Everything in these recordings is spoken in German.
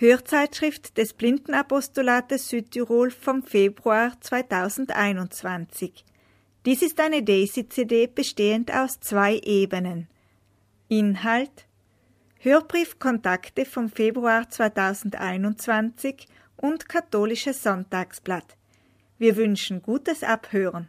Hörzeitschrift des Blindenapostolates Südtirol vom Februar 2021. Dies ist eine Daisy-CD bestehend aus zwei Ebenen. Inhalt Hörbriefkontakte vom Februar 2021 und Katholisches Sonntagsblatt. Wir wünschen gutes Abhören.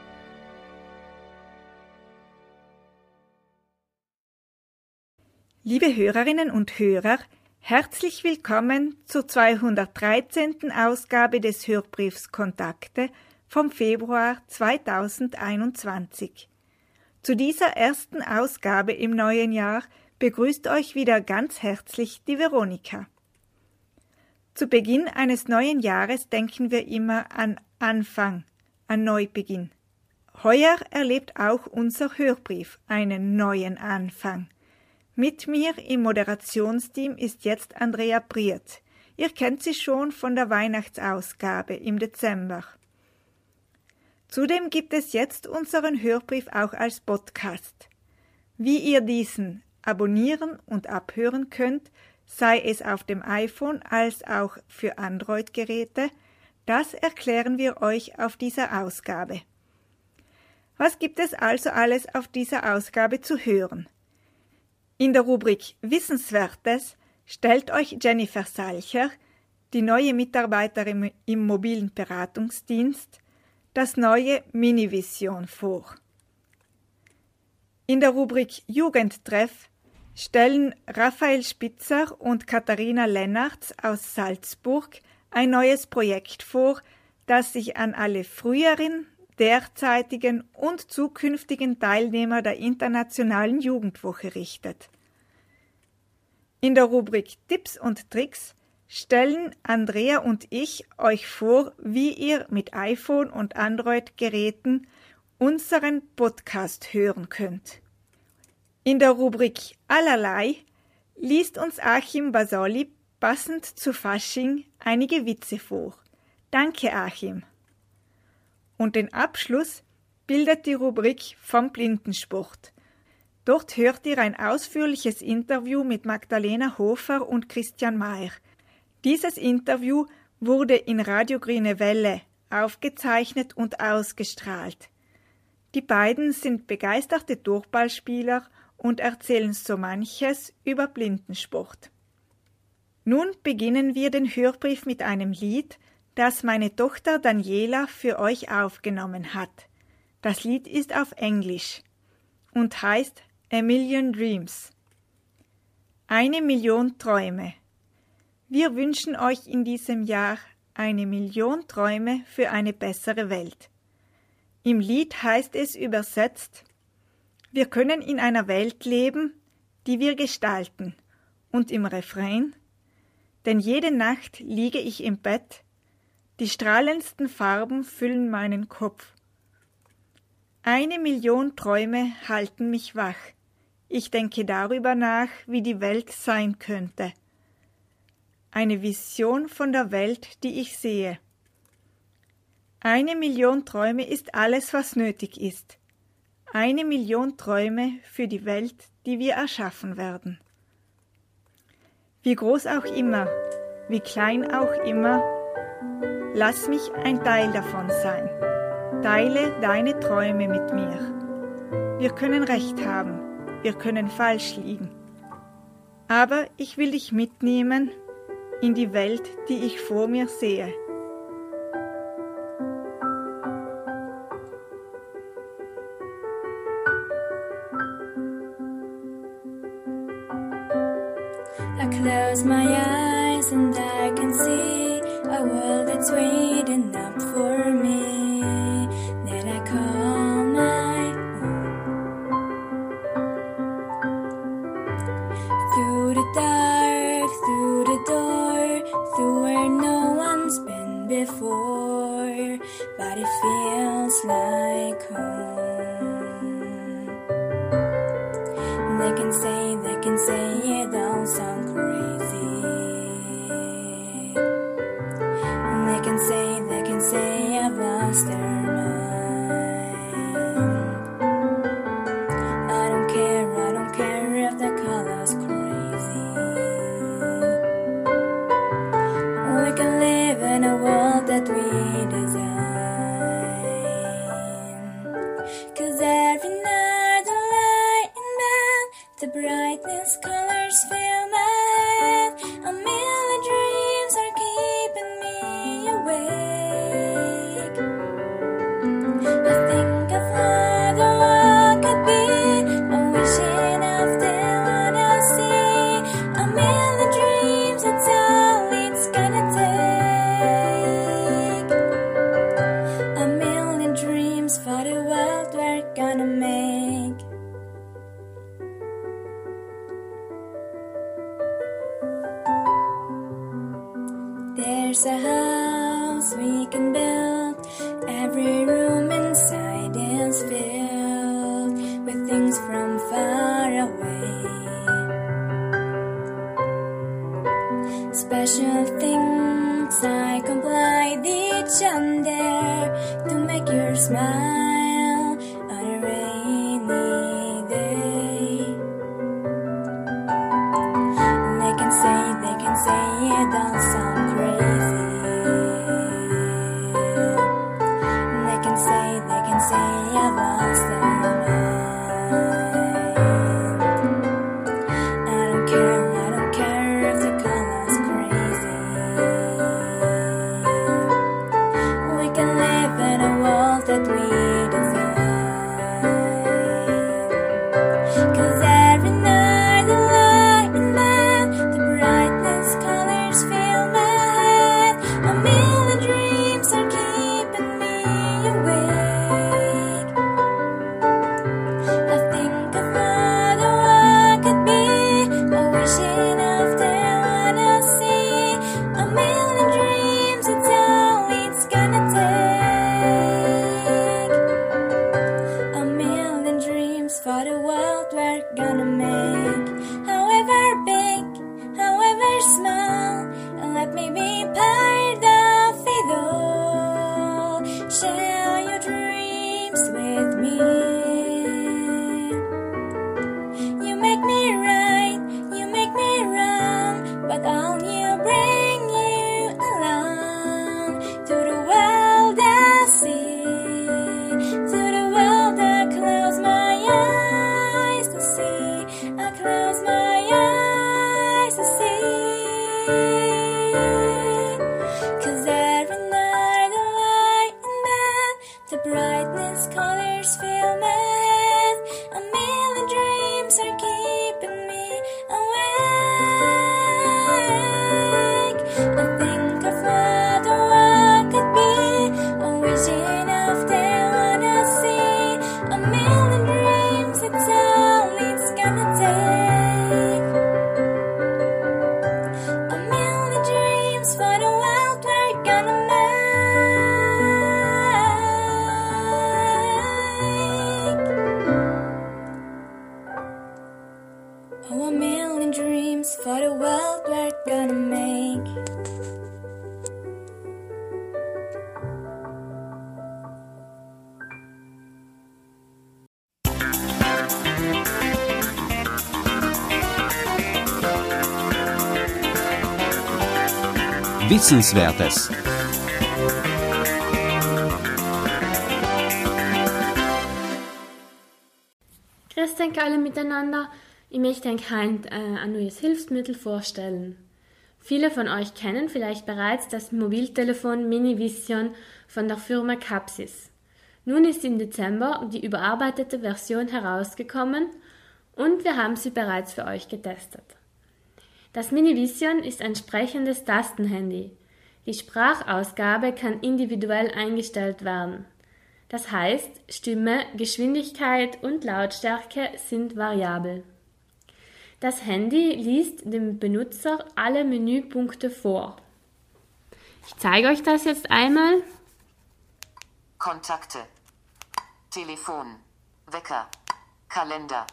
Liebe Hörerinnen und Hörer, herzlich willkommen zur 213. Ausgabe des Hörbriefs Kontakte vom Februar 2021. Zu dieser ersten Ausgabe im neuen Jahr begrüßt euch wieder ganz herzlich die Veronika. Zu Beginn eines neuen Jahres denken wir immer an Anfang, an Neubeginn. Heuer erlebt auch unser Hörbrief einen neuen Anfang. Mit mir im Moderationsteam ist jetzt Andrea Priert. Ihr kennt sie schon von der Weihnachtsausgabe im Dezember. Zudem gibt es jetzt unseren Hörbrief auch als Podcast. Wie ihr diesen abonnieren und abhören könnt, sei es auf dem iPhone als auch für Android-Geräte, das erklären wir euch auf dieser Ausgabe. Was gibt es also alles auf dieser Ausgabe zu hören? In der Rubrik Wissenswertes stellt euch Jennifer Salcher, die neue Mitarbeiterin im mobilen Beratungsdienst, das neue Minivision vor. In der Rubrik Jugendtreff stellen Raphael Spitzer und Katharina Lennartz aus Salzburg ein neues Projekt vor, das sich an alle früheren, derzeitigen und zukünftigen Teilnehmer der Internationalen Jugendwoche richtet. In der Rubrik Tipps und Tricks stellen Andrea und ich euch vor, wie ihr mit iPhone und Android-Geräten unseren Podcast hören könnt. In der Rubrik Allerlei liest uns Achim Basoli passend zu Fasching einige Witze vor. Danke, Achim. Und den Abschluss bildet die Rubrik vom Blindensport. Dort hört ihr ein ausführliches Interview mit Magdalena Hofer und Christian Mayer. Dieses Interview wurde in Radio Grüne Welle aufgezeichnet und ausgestrahlt. Die beiden sind begeisterte Durchballspieler und erzählen so manches über Blindensport. Nun beginnen wir den Hörbrief mit einem Lied, das meine Tochter Daniela für euch aufgenommen hat. Das Lied ist auf Englisch und heißt A Million Dreams. Eine Million Träume. Wir wünschen euch in diesem Jahr eine Million Träume für eine bessere Welt. Im Lied heißt es übersetzt, wir können in einer Welt leben, die wir gestalten, und im Refrain, denn jede Nacht liege ich im Bett, die strahlendsten Farben füllen meinen Kopf. Eine Million Träume halten mich wach, ich denke darüber nach, wie die Welt sein könnte. Eine Vision von der Welt, die ich sehe. Eine Million Träume ist alles, was nötig ist. Eine Million Träume für die Welt, die wir erschaffen werden. Wie groß auch immer, wie klein auch immer, lass mich ein Teil davon sein. Teile deine Träume mit mir. Wir können Recht haben, wir können falsch liegen. Aber ich will dich mitnehmen in die Welt, die ich vor mir sehe. I close my eyes and I can see a world that's waiting up for me. Wissenswertes. Grüß euch alle miteinander. Ich möchte euch heute äh, ein neues Hilfsmittel vorstellen. Viele von euch kennen vielleicht bereits das Mobiltelefon Minivision von der Firma Capsis. Nun ist im Dezember die überarbeitete Version herausgekommen und wir haben sie bereits für euch getestet. Das Minivision ist ein sprechendes Tastenhandy. Die Sprachausgabe kann individuell eingestellt werden. Das heißt, Stimme, Geschwindigkeit und Lautstärke sind variabel. Das Handy liest dem Benutzer alle Menüpunkte vor. Ich zeige euch das jetzt einmal. Kontakte, Telefon, Wecker, Kalender,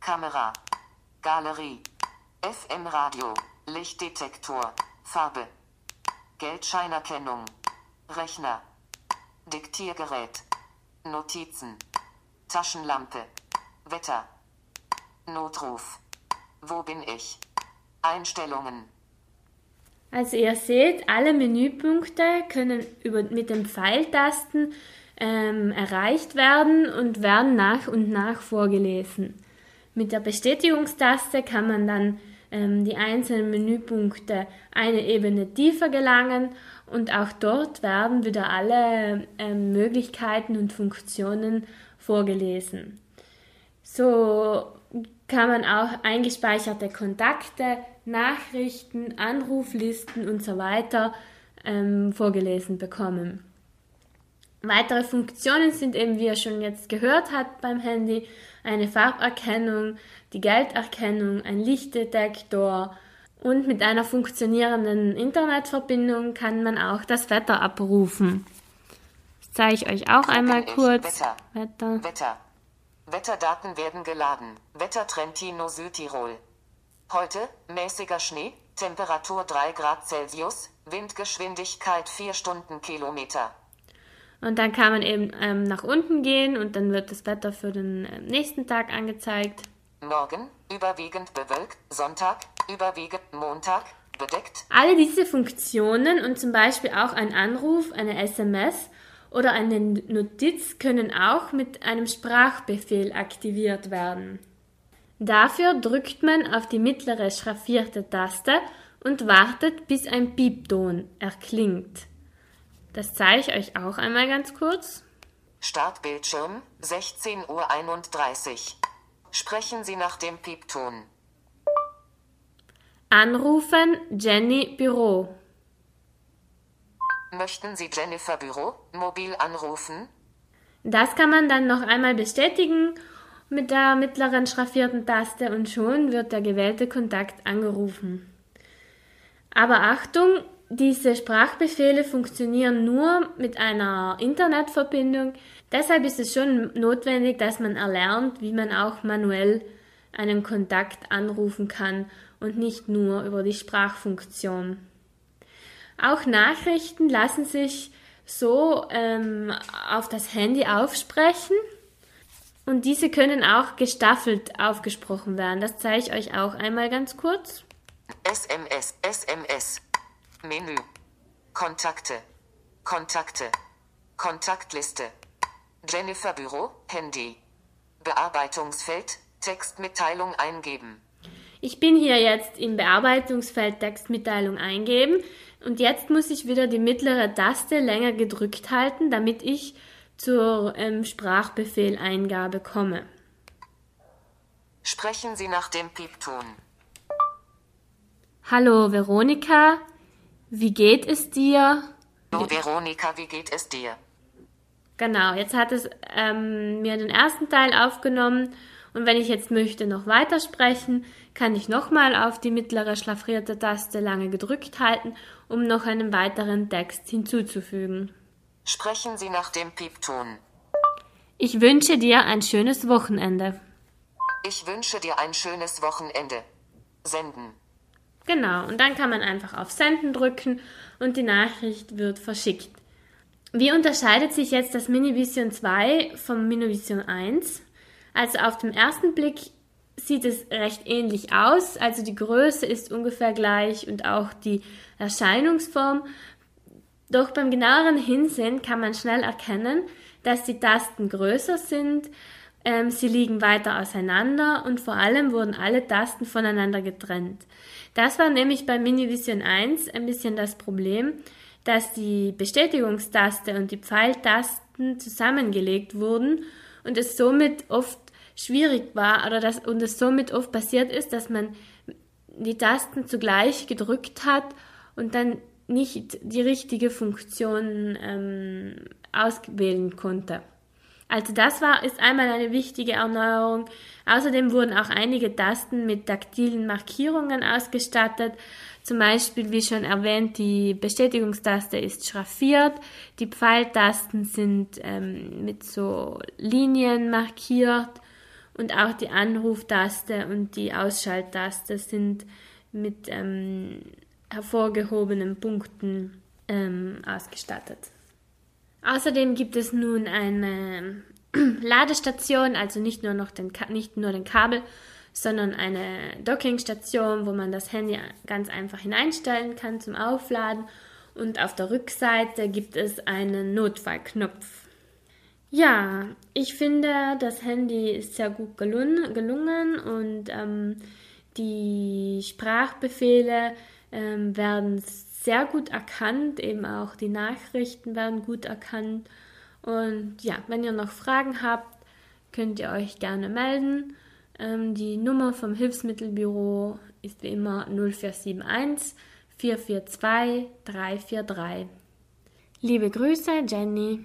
Kamera, Galerie, FM-Radio, Lichtdetektor, Farbe, Geldscheinerkennung. Rechner. Diktiergerät. Notizen. Taschenlampe. Wetter. Notruf. Wo bin ich? Einstellungen. Also ihr seht, alle Menüpunkte können über, mit den Pfeiltasten ähm, erreicht werden und werden nach und nach vorgelesen. Mit der Bestätigungstaste kann man dann ähm, die einzelnen Menüpunkte eine Ebene tiefer gelangen und auch dort werden wieder alle ähm, Möglichkeiten und Funktionen vorgelesen. So kann man auch eingespeicherte Kontakte, Nachrichten, Anruflisten und so weiter ähm, vorgelesen bekommen. Weitere Funktionen sind eben, wie ihr schon jetzt gehört habt beim Handy, eine Farberkennung, die Gelderkennung, ein Lichtdetektor und mit einer funktionierenden Internetverbindung kann man auch das Wetter abrufen. Das zeige ich euch auch einmal kurz. Wetter. Wetter. Wetter. Wetterdaten werden geladen. Wetter Trentino Südtirol. Heute mäßiger Schnee, Temperatur 3 Grad Celsius, Windgeschwindigkeit 4 Stundenkilometer. Und dann kann man eben ähm, nach unten gehen und dann wird das Wetter für den äh, nächsten Tag angezeigt. Morgen überwiegend bewölkt, Sonntag überwiegend Montag bedeckt, Alle diese Funktionen und zum Beispiel auch ein Anruf, eine SMS oder eine Notiz können auch mit einem Sprachbefehl aktiviert werden. Dafür drückt man auf die mittlere schraffierte Taste und wartet, bis ein Piepton erklingt. Das zeige ich euch auch einmal ganz kurz. Startbildschirm 16.31 Uhr. Sprechen Sie nach dem Piepton. Anrufen Jenny Büro. Möchten Sie Jennifer Büro mobil anrufen? Das kann man dann noch einmal bestätigen mit der mittleren schraffierten Taste und schon wird der gewählte Kontakt angerufen. Aber Achtung, diese Sprachbefehle funktionieren nur mit einer Internetverbindung. Deshalb ist es schon notwendig, dass man erlernt, wie man auch manuell einen Kontakt anrufen kann und nicht nur über die Sprachfunktion. Auch Nachrichten lassen sich so ähm, auf das Handy aufsprechen und diese können auch gestaffelt aufgesprochen werden. Das zeige ich euch auch einmal ganz kurz. SMS, SMS. Menü. Kontakte. Kontakte. Kontaktliste. Jennifer Büro, Handy. Bearbeitungsfeld, Textmitteilung eingeben. Ich bin hier jetzt im Bearbeitungsfeld Textmitteilung eingeben und jetzt muss ich wieder die mittlere Taste länger gedrückt halten, damit ich zur ähm, Sprachbefehleingabe komme. Sprechen Sie nach dem Piepton. Hallo Veronika, wie geht es dir? Hallo Veronika, wie geht es dir? Genau, jetzt hat es ähm, mir den ersten Teil aufgenommen und wenn ich jetzt möchte noch weitersprechen, kann ich nochmal auf die mittlere schlaffrierte Taste lange gedrückt halten, um noch einen weiteren Text hinzuzufügen. Sprechen Sie nach dem Piepton. Ich wünsche dir ein schönes Wochenende. Ich wünsche dir ein schönes Wochenende. Senden. Genau, und dann kann man einfach auf Senden drücken und die Nachricht wird verschickt. Wie unterscheidet sich jetzt das Minivision 2 vom Minivision 1? Also auf den ersten Blick sieht es recht ähnlich aus, also die Größe ist ungefähr gleich und auch die Erscheinungsform. Doch beim genaueren Hinsehen kann man schnell erkennen, dass die Tasten größer sind, ähm, sie liegen weiter auseinander und vor allem wurden alle Tasten voneinander getrennt. Das war nämlich bei Minivision 1 ein bisschen das Problem, dass die Bestätigungstaste und die Pfeiltasten zusammengelegt wurden und es somit oft schwierig war oder dass, und es somit oft passiert ist, dass man die Tasten zugleich gedrückt hat und dann nicht die richtige Funktion ähm, auswählen konnte. Also das war, ist einmal eine wichtige Erneuerung. Außerdem wurden auch einige Tasten mit taktilen Markierungen ausgestattet. Zum Beispiel, wie schon erwähnt, die Bestätigungstaste ist schraffiert, die Pfeiltasten sind ähm, mit so Linien markiert und auch die Anruftaste und die Ausschalttaste sind mit ähm, hervorgehobenen Punkten ähm, ausgestattet. Außerdem gibt es nun eine Ladestation, also nicht nur, noch den, nicht nur den Kabel, sondern eine Dockingstation, wo man das Handy ganz einfach hineinstellen kann zum Aufladen. Und auf der Rückseite gibt es einen Notfallknopf. Ja, ich finde, das Handy ist sehr gut gelungen und ähm, die Sprachbefehle ähm, werden sehr gut erkannt, eben auch die Nachrichten werden gut erkannt. Und ja, wenn ihr noch Fragen habt, könnt ihr euch gerne melden. Ähm, die Nummer vom Hilfsmittelbüro ist wie immer 0471 442 343. Liebe Grüße, Jenny.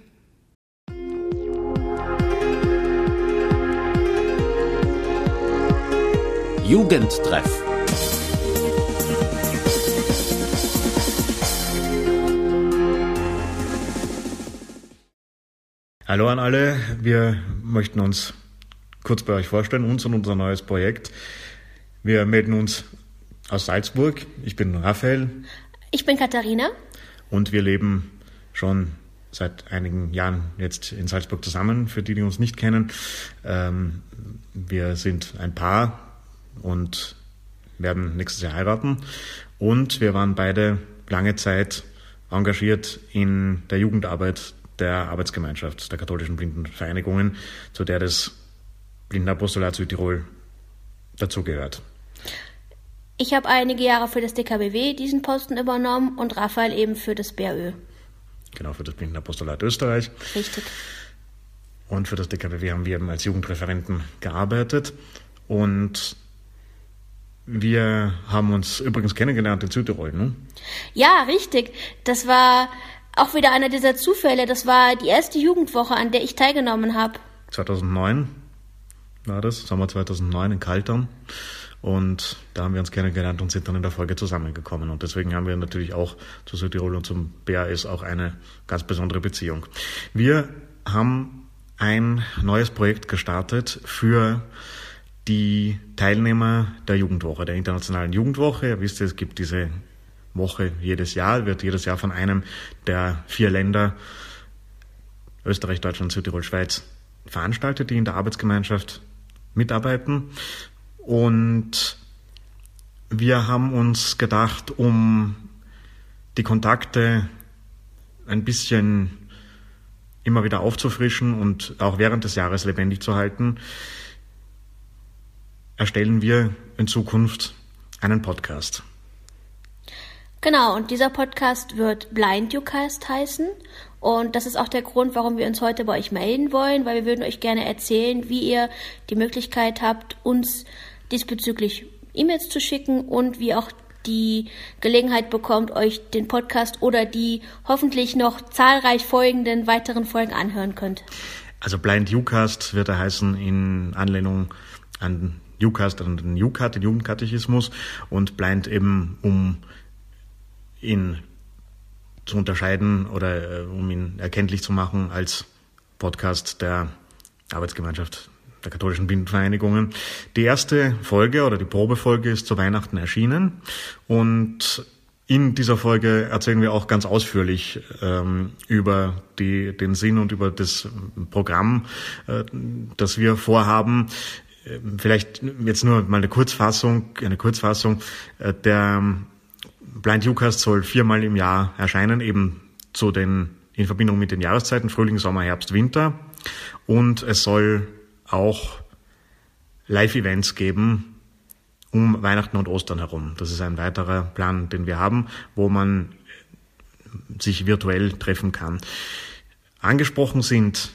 Jugendtreff. Hallo an alle, wir möchten uns kurz bei euch vorstellen, uns und unser neues Projekt. Wir melden uns aus Salzburg. Ich bin Raphael. Ich bin Katharina. Und wir leben schon seit einigen Jahren jetzt in Salzburg zusammen, für die, die uns nicht kennen. Ähm, wir sind ein Paar und werden nächstes Jahr heiraten. Und wir waren beide lange Zeit engagiert in der Jugendarbeit der Arbeitsgemeinschaft der katholischen Blindenvereinigungen, zu der das Blindenapostolat Südtirol dazugehört. Ich habe einige Jahre für das DKBW diesen Posten übernommen und Raphael eben für das BAÖ. Genau, für das Blindenapostolat Österreich. Richtig. Und für das DKBW haben wir eben als Jugendreferenten gearbeitet. Und wir haben uns übrigens kennengelernt in Südtirol, ne? Ja, richtig. Das war auch wieder einer dieser Zufälle. Das war die erste Jugendwoche, an der ich teilgenommen habe. 2009 war das, Sommer 2009 in Kaltern. Und da haben wir uns kennengelernt und sind dann in der Folge zusammengekommen. Und deswegen haben wir natürlich auch zu Südtirol und zum BAS auch eine ganz besondere Beziehung. Wir haben ein neues Projekt gestartet für die Teilnehmer der Jugendwoche, der internationalen Jugendwoche. Ihr wisst, es gibt diese Woche jedes Jahr, wird jedes Jahr von einem der vier Länder Österreich, Deutschland, Südtirol, Schweiz veranstaltet, die in der Arbeitsgemeinschaft mitarbeiten. Und wir haben uns gedacht, um die Kontakte ein bisschen immer wieder aufzufrischen und auch während des Jahres lebendig zu halten, erstellen wir in Zukunft einen Podcast. Genau, und dieser Podcast wird Blind YouCast heißen. Und das ist auch der Grund, warum wir uns heute bei euch melden wollen, weil wir würden euch gerne erzählen, wie ihr die Möglichkeit habt, uns diesbezüglich E-Mails zu schicken und wie auch die Gelegenheit bekommt, euch den Podcast oder die hoffentlich noch zahlreich folgenden weiteren Folgen anhören könnt. Also Blind YouCast wird er heißen in Anlehnung an YouCast, an den YouCat, den Jugendkatechismus und Blind eben um ihn zu unterscheiden oder äh, um ihn erkenntlich zu machen als Podcast der Arbeitsgemeinschaft der katholischen Blindenvereinigungen. Die erste Folge oder die Probefolge ist zu Weihnachten erschienen und in dieser Folge erzählen wir auch ganz ausführlich ähm, über die, den Sinn und über das Programm, äh, das wir vorhaben. Ähm, vielleicht jetzt nur mal eine Kurzfassung, eine Kurzfassung. Äh, der Blind Ucast soll viermal im Jahr erscheinen, eben zu den, in Verbindung mit den Jahreszeiten Frühling, Sommer, Herbst, Winter. Und es soll auch Live-Events geben um Weihnachten und Ostern herum. Das ist ein weiterer Plan, den wir haben, wo man sich virtuell treffen kann. Angesprochen sind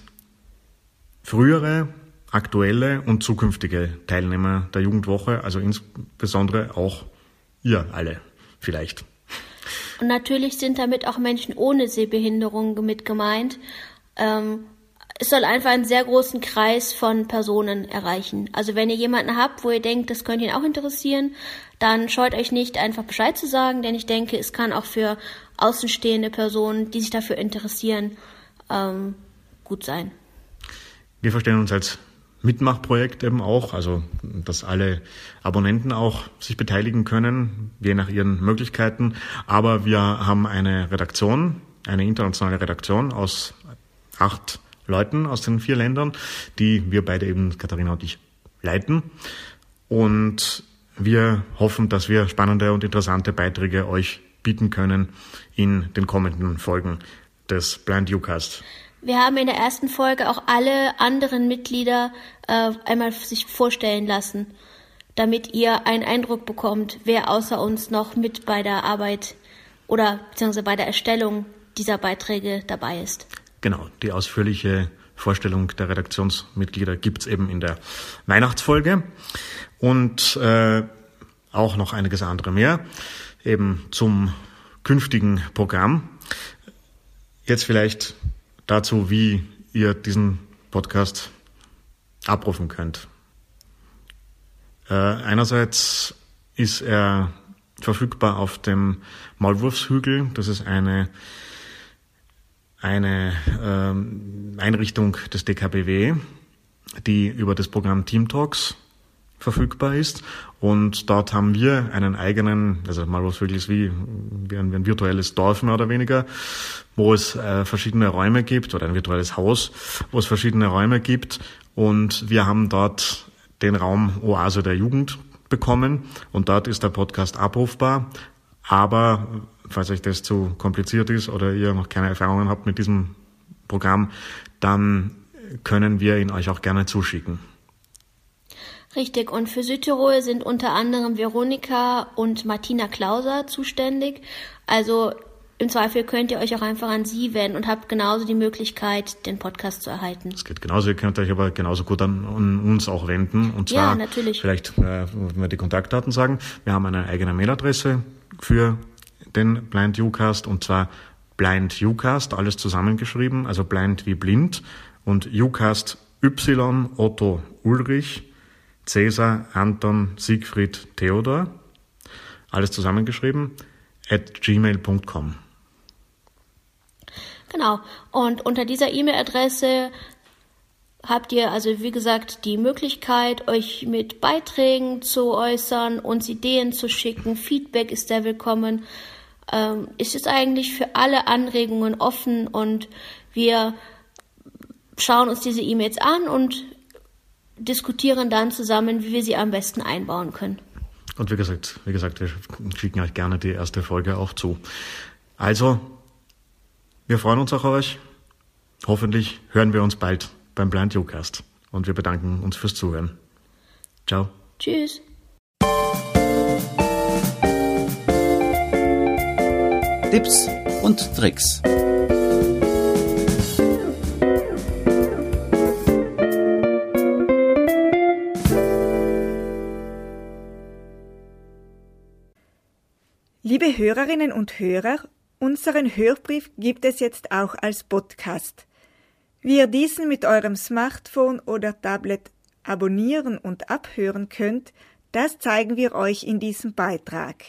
frühere, aktuelle und zukünftige Teilnehmer der Jugendwoche, also insbesondere auch ihr alle vielleicht. Und natürlich sind damit auch Menschen ohne Sehbehinderung mit gemeint. Ähm, es soll einfach einen sehr großen Kreis von Personen erreichen. Also wenn ihr jemanden habt, wo ihr denkt, das könnte ihn auch interessieren, dann scheut euch nicht, einfach Bescheid zu sagen, denn ich denke, es kann auch für außenstehende Personen, die sich dafür interessieren, ähm, gut sein. Wir verstehen uns als Mitmachprojekt eben auch, also dass alle Abonnenten auch sich beteiligen können, je nach ihren Möglichkeiten. Aber wir haben eine Redaktion, eine internationale Redaktion aus acht Leuten aus den vier Ländern, die wir beide eben, Katharina und ich, leiten. Und wir hoffen, dass wir spannende und interessante Beiträge euch bieten können in den kommenden Folgen des Blind Ucast. Wir haben in der ersten Folge auch alle anderen Mitglieder äh, einmal sich vorstellen lassen, damit ihr einen Eindruck bekommt, wer außer uns noch mit bei der Arbeit oder beziehungsweise bei der Erstellung dieser Beiträge dabei ist. Genau, die ausführliche Vorstellung der Redaktionsmitglieder gibt's eben in der Weihnachtsfolge und äh, auch noch einiges andere mehr, eben zum künftigen Programm. Jetzt vielleicht dazu, wie ihr diesen Podcast abrufen könnt. Äh, einerseits ist er verfügbar auf dem Maulwurfshügel. Das ist eine, eine ähm, Einrichtung des DKBW, die über das Programm Team Talks verfügbar ist. Und dort haben wir einen eigenen, also Malwurfshügel ist wie, wie ein, wie ein virtuelles Dorf mehr oder weniger, wo es äh, verschiedene Räume gibt oder ein virtuelles Haus, wo es verschiedene Räume gibt. Und wir haben dort den Raum Oase der Jugend bekommen und dort ist der Podcast abrufbar. Aber falls euch das zu kompliziert ist oder ihr noch keine Erfahrungen habt mit diesem Programm, dann können wir ihn euch auch gerne zuschicken. Richtig, und für Südtirol sind unter anderem Veronika und Martina Klauser zuständig. Also im Zweifel könnt ihr euch auch einfach an sie wenden und habt genauso die Möglichkeit, den Podcast zu erhalten. Es geht genauso, ihr könnt euch aber genauso gut an, an uns auch wenden. Und zwar Ja, natürlich. vielleicht, äh, wenn wir die Kontaktdaten sagen, wir haben eine eigene Mailadresse für den Blind Ucast und zwar Blind Ucast, alles zusammengeschrieben, also blind wie blind und Ucast Y Otto Ulrich Cäsar Anton Siegfried Theodor, alles zusammengeschrieben, at gmail.com. Genau. Und unter dieser E-Mail-Adresse habt ihr also, wie gesagt, die Möglichkeit, euch mit Beiträgen zu äußern, uns Ideen zu schicken. Feedback ist sehr willkommen. Ähm, es ist eigentlich für alle Anregungen offen und wir schauen uns diese E-Mails an und diskutieren dann zusammen, wie wir sie am besten einbauen können. Und wie gesagt, wie gesagt, wir schicken euch gerne die erste Folge auch zu. Also, wir freuen uns auch auf euch. Hoffentlich hören wir uns bald beim Blind Ucast. Und wir bedanken uns fürs Zuhören. Ciao. Tschüss. Tipps und Tricks. Liebe Hörerinnen und Hörer, unseren Hörbrief gibt es jetzt auch als Podcast. Wie ihr diesen mit eurem Smartphone oder Tablet abonnieren und abhören könnt, das zeigen wir euch in diesem Beitrag.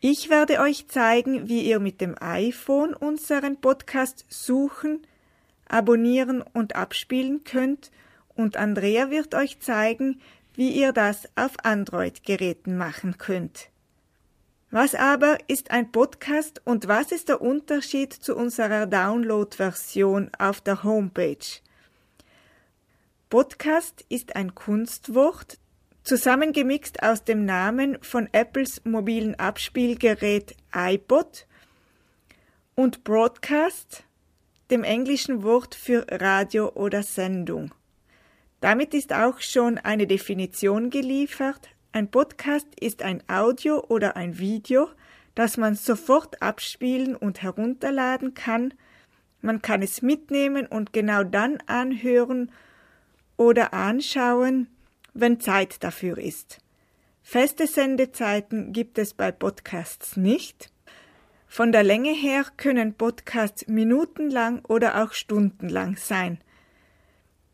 Ich werde euch zeigen, wie ihr mit dem iPhone unseren Podcast suchen, abonnieren und abspielen könnt, und Andrea wird euch zeigen, wie ihr das auf Android-Geräten machen könnt. Was aber ist ein Podcast und was ist der Unterschied zu unserer Download-Version auf der Homepage? Podcast ist ein Kunstwort, zusammengemixt aus dem Namen von Apples mobilen Abspielgerät iPod und Broadcast, dem englischen Wort für Radio oder Sendung. Damit ist auch schon eine Definition geliefert. Ein Podcast ist ein Audio oder ein Video, das man sofort abspielen und herunterladen kann. Man kann es mitnehmen und genau dann anhören oder anschauen, wenn Zeit dafür ist. Feste Sendezeiten gibt es bei Podcasts nicht. Von der Länge her können Podcasts minutenlang oder auch stundenlang sein.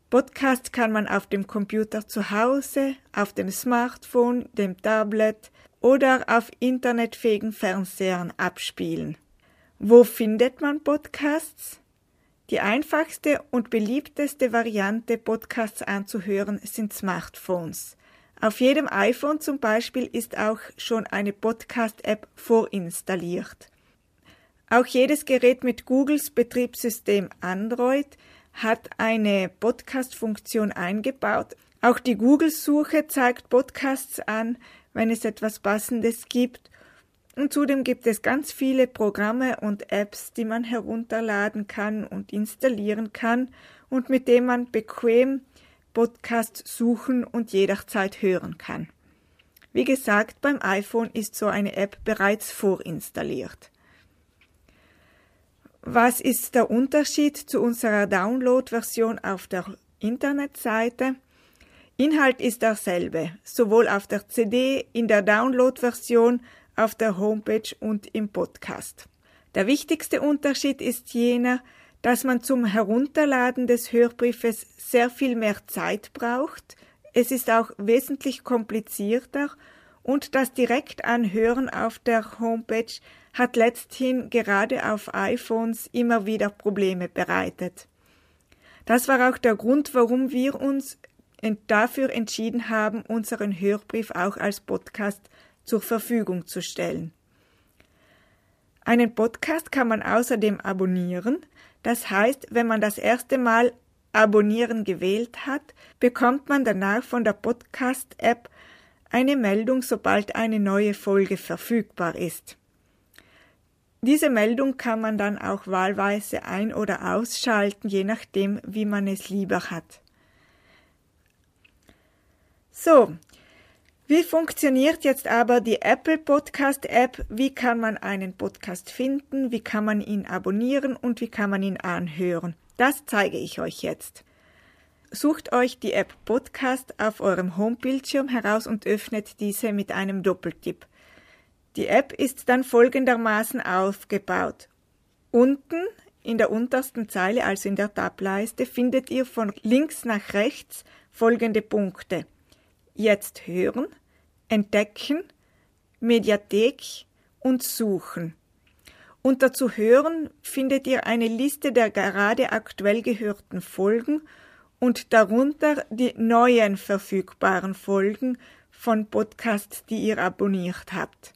Podcast kann man auf dem Computer zu Hause, auf dem Smartphone, dem Tablet oder auf internetfähigen Fernsehern abspielen. Wo findet man Podcasts? Die einfachste und beliebteste Variante, Podcasts anzuhören, sind Smartphones. Auf jedem iPhone zum Beispiel ist auch schon eine Podcast-App vorinstalliert. Auch jedes Gerät mit Googles Betriebssystem Android hat eine Podcast-Funktion eingebaut. Auch die Google-Suche zeigt Podcasts an, wenn es etwas Passendes gibt und zudem gibt es ganz viele Programme und Apps, die man herunterladen kann und installieren kann und mit denen man bequem Podcasts suchen und jederzeit hören kann. Wie gesagt, beim iPhone ist so eine App bereits vorinstalliert. Was ist der Unterschied zu unserer Download-Version auf der Internetseite? Inhalt ist derselbe, sowohl auf der CD, in der Download-Version auf der Homepage und im Podcast. Der wichtigste Unterschied ist jener, dass man zum Herunterladen des Hörbriefes sehr viel mehr Zeit braucht. Es ist auch wesentlich komplizierter und das Direktanhören auf der Homepage hat letzthin gerade auf iPhones immer wieder Probleme bereitet. Das war auch der Grund, warum wir uns dafür entschieden haben, unseren Hörbrief auch als Podcast zur Verfügung zu stellen. Einen Podcast kann man außerdem abonnieren. Das heißt, wenn man das erste Mal Abonnieren gewählt hat, bekommt man danach von der Podcast-App eine Meldung, sobald eine neue Folge verfügbar ist. Diese Meldung kann man dann auch wahlweise ein- oder ausschalten, je nachdem, wie man es lieber hat. So, wie funktioniert jetzt aber die Apple Podcast App? Wie kann man einen Podcast finden? Wie kann man ihn abonnieren und wie kann man ihn anhören? Das zeige ich euch jetzt. Sucht euch die App Podcast auf eurem Homebildschirm heraus und öffnet diese mit einem Doppeltipp. Die App ist dann folgendermaßen aufgebaut. Unten in der untersten Zeile, also in der Tableiste, findet ihr von links nach rechts folgende Punkte. Jetzt hören, entdecken, Mediathek und suchen. Unter zu hören findet ihr eine Liste der gerade aktuell gehörten Folgen und darunter die neuen verfügbaren Folgen von Podcasts, die ihr abonniert habt.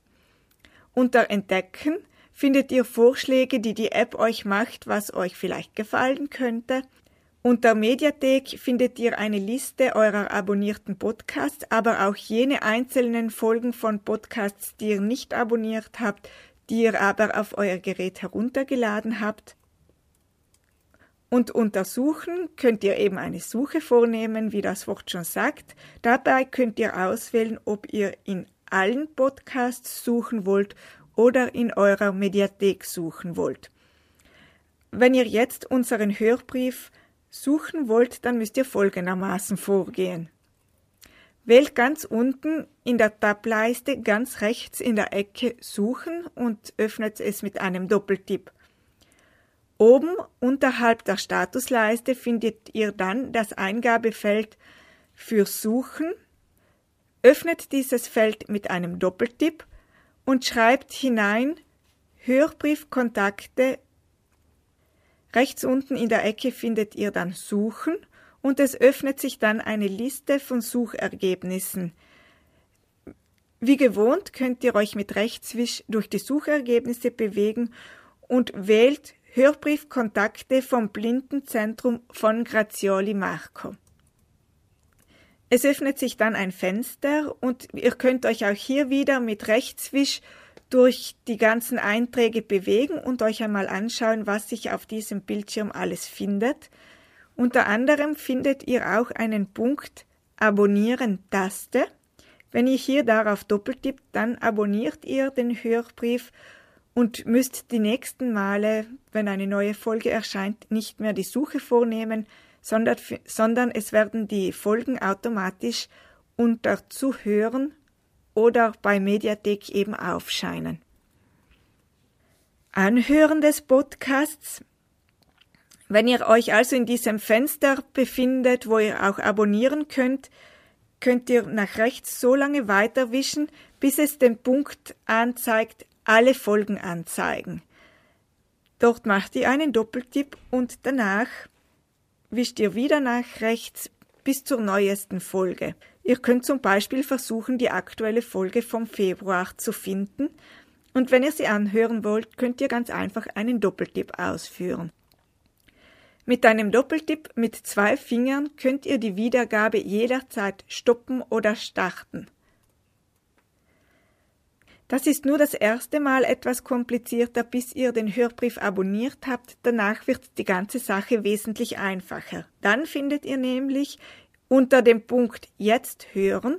Unter Entdecken findet ihr Vorschläge, die die App euch macht, was euch vielleicht gefallen könnte – unter Mediathek findet ihr eine Liste eurer abonnierten Podcasts, aber auch jene einzelnen Folgen von Podcasts, die ihr nicht abonniert habt, die ihr aber auf euer Gerät heruntergeladen habt. Und untersuchen könnt ihr eben eine Suche vornehmen, wie das Wort schon sagt. Dabei könnt ihr auswählen, ob ihr in allen Podcasts suchen wollt oder in eurer Mediathek suchen wollt. Wenn ihr jetzt unseren Hörbrief suchen wollt, dann müsst ihr folgendermaßen vorgehen. Wählt ganz unten in der Tableiste ganz rechts in der Ecke Suchen und öffnet es mit einem Doppeltipp. Oben unterhalb der Statusleiste findet ihr dann das Eingabefeld für Suchen. Öffnet dieses Feld mit einem Doppeltipp und schreibt hinein Hörbriefkontakte Rechts unten in der Ecke findet ihr dann Suchen und es öffnet sich dann eine Liste von Suchergebnissen. Wie gewohnt könnt ihr euch mit Rechtswisch durch die Suchergebnisse bewegen und wählt Hörbriefkontakte vom Blindenzentrum von Grazioli Marco. Es öffnet sich dann ein Fenster und ihr könnt euch auch hier wieder mit Rechtswisch durch die ganzen Einträge bewegen und euch einmal anschauen, was sich auf diesem Bildschirm alles findet. Unter anderem findet ihr auch einen Punkt Abonnieren-Taste. Wenn ihr hier darauf doppeltippt, dann abonniert ihr den Hörbrief und müsst die nächsten Male, wenn eine neue Folge erscheint, nicht mehr die Suche vornehmen, sondern, sondern es werden die Folgen automatisch unter Zuhören oder bei Mediathek eben aufscheinen. Anhören des Podcasts. Wenn ihr euch also in diesem Fenster befindet, wo ihr auch abonnieren könnt, könnt ihr nach rechts so lange weiterwischen, bis es den Punkt anzeigt, alle Folgen anzeigen. Dort macht ihr einen Doppeltipp und danach wischt ihr wieder nach rechts bis zur neuesten Folge. Ihr könnt zum Beispiel versuchen, die aktuelle Folge vom Februar zu finden und wenn ihr sie anhören wollt, könnt ihr ganz einfach einen Doppeltipp ausführen. Mit einem Doppeltipp mit zwei Fingern könnt ihr die Wiedergabe jederzeit stoppen oder starten. Das ist nur das erste Mal etwas komplizierter, bis ihr den Hörbrief abonniert habt. Danach wird die ganze Sache wesentlich einfacher. Dann findet ihr nämlich unter dem Punkt Jetzt hören.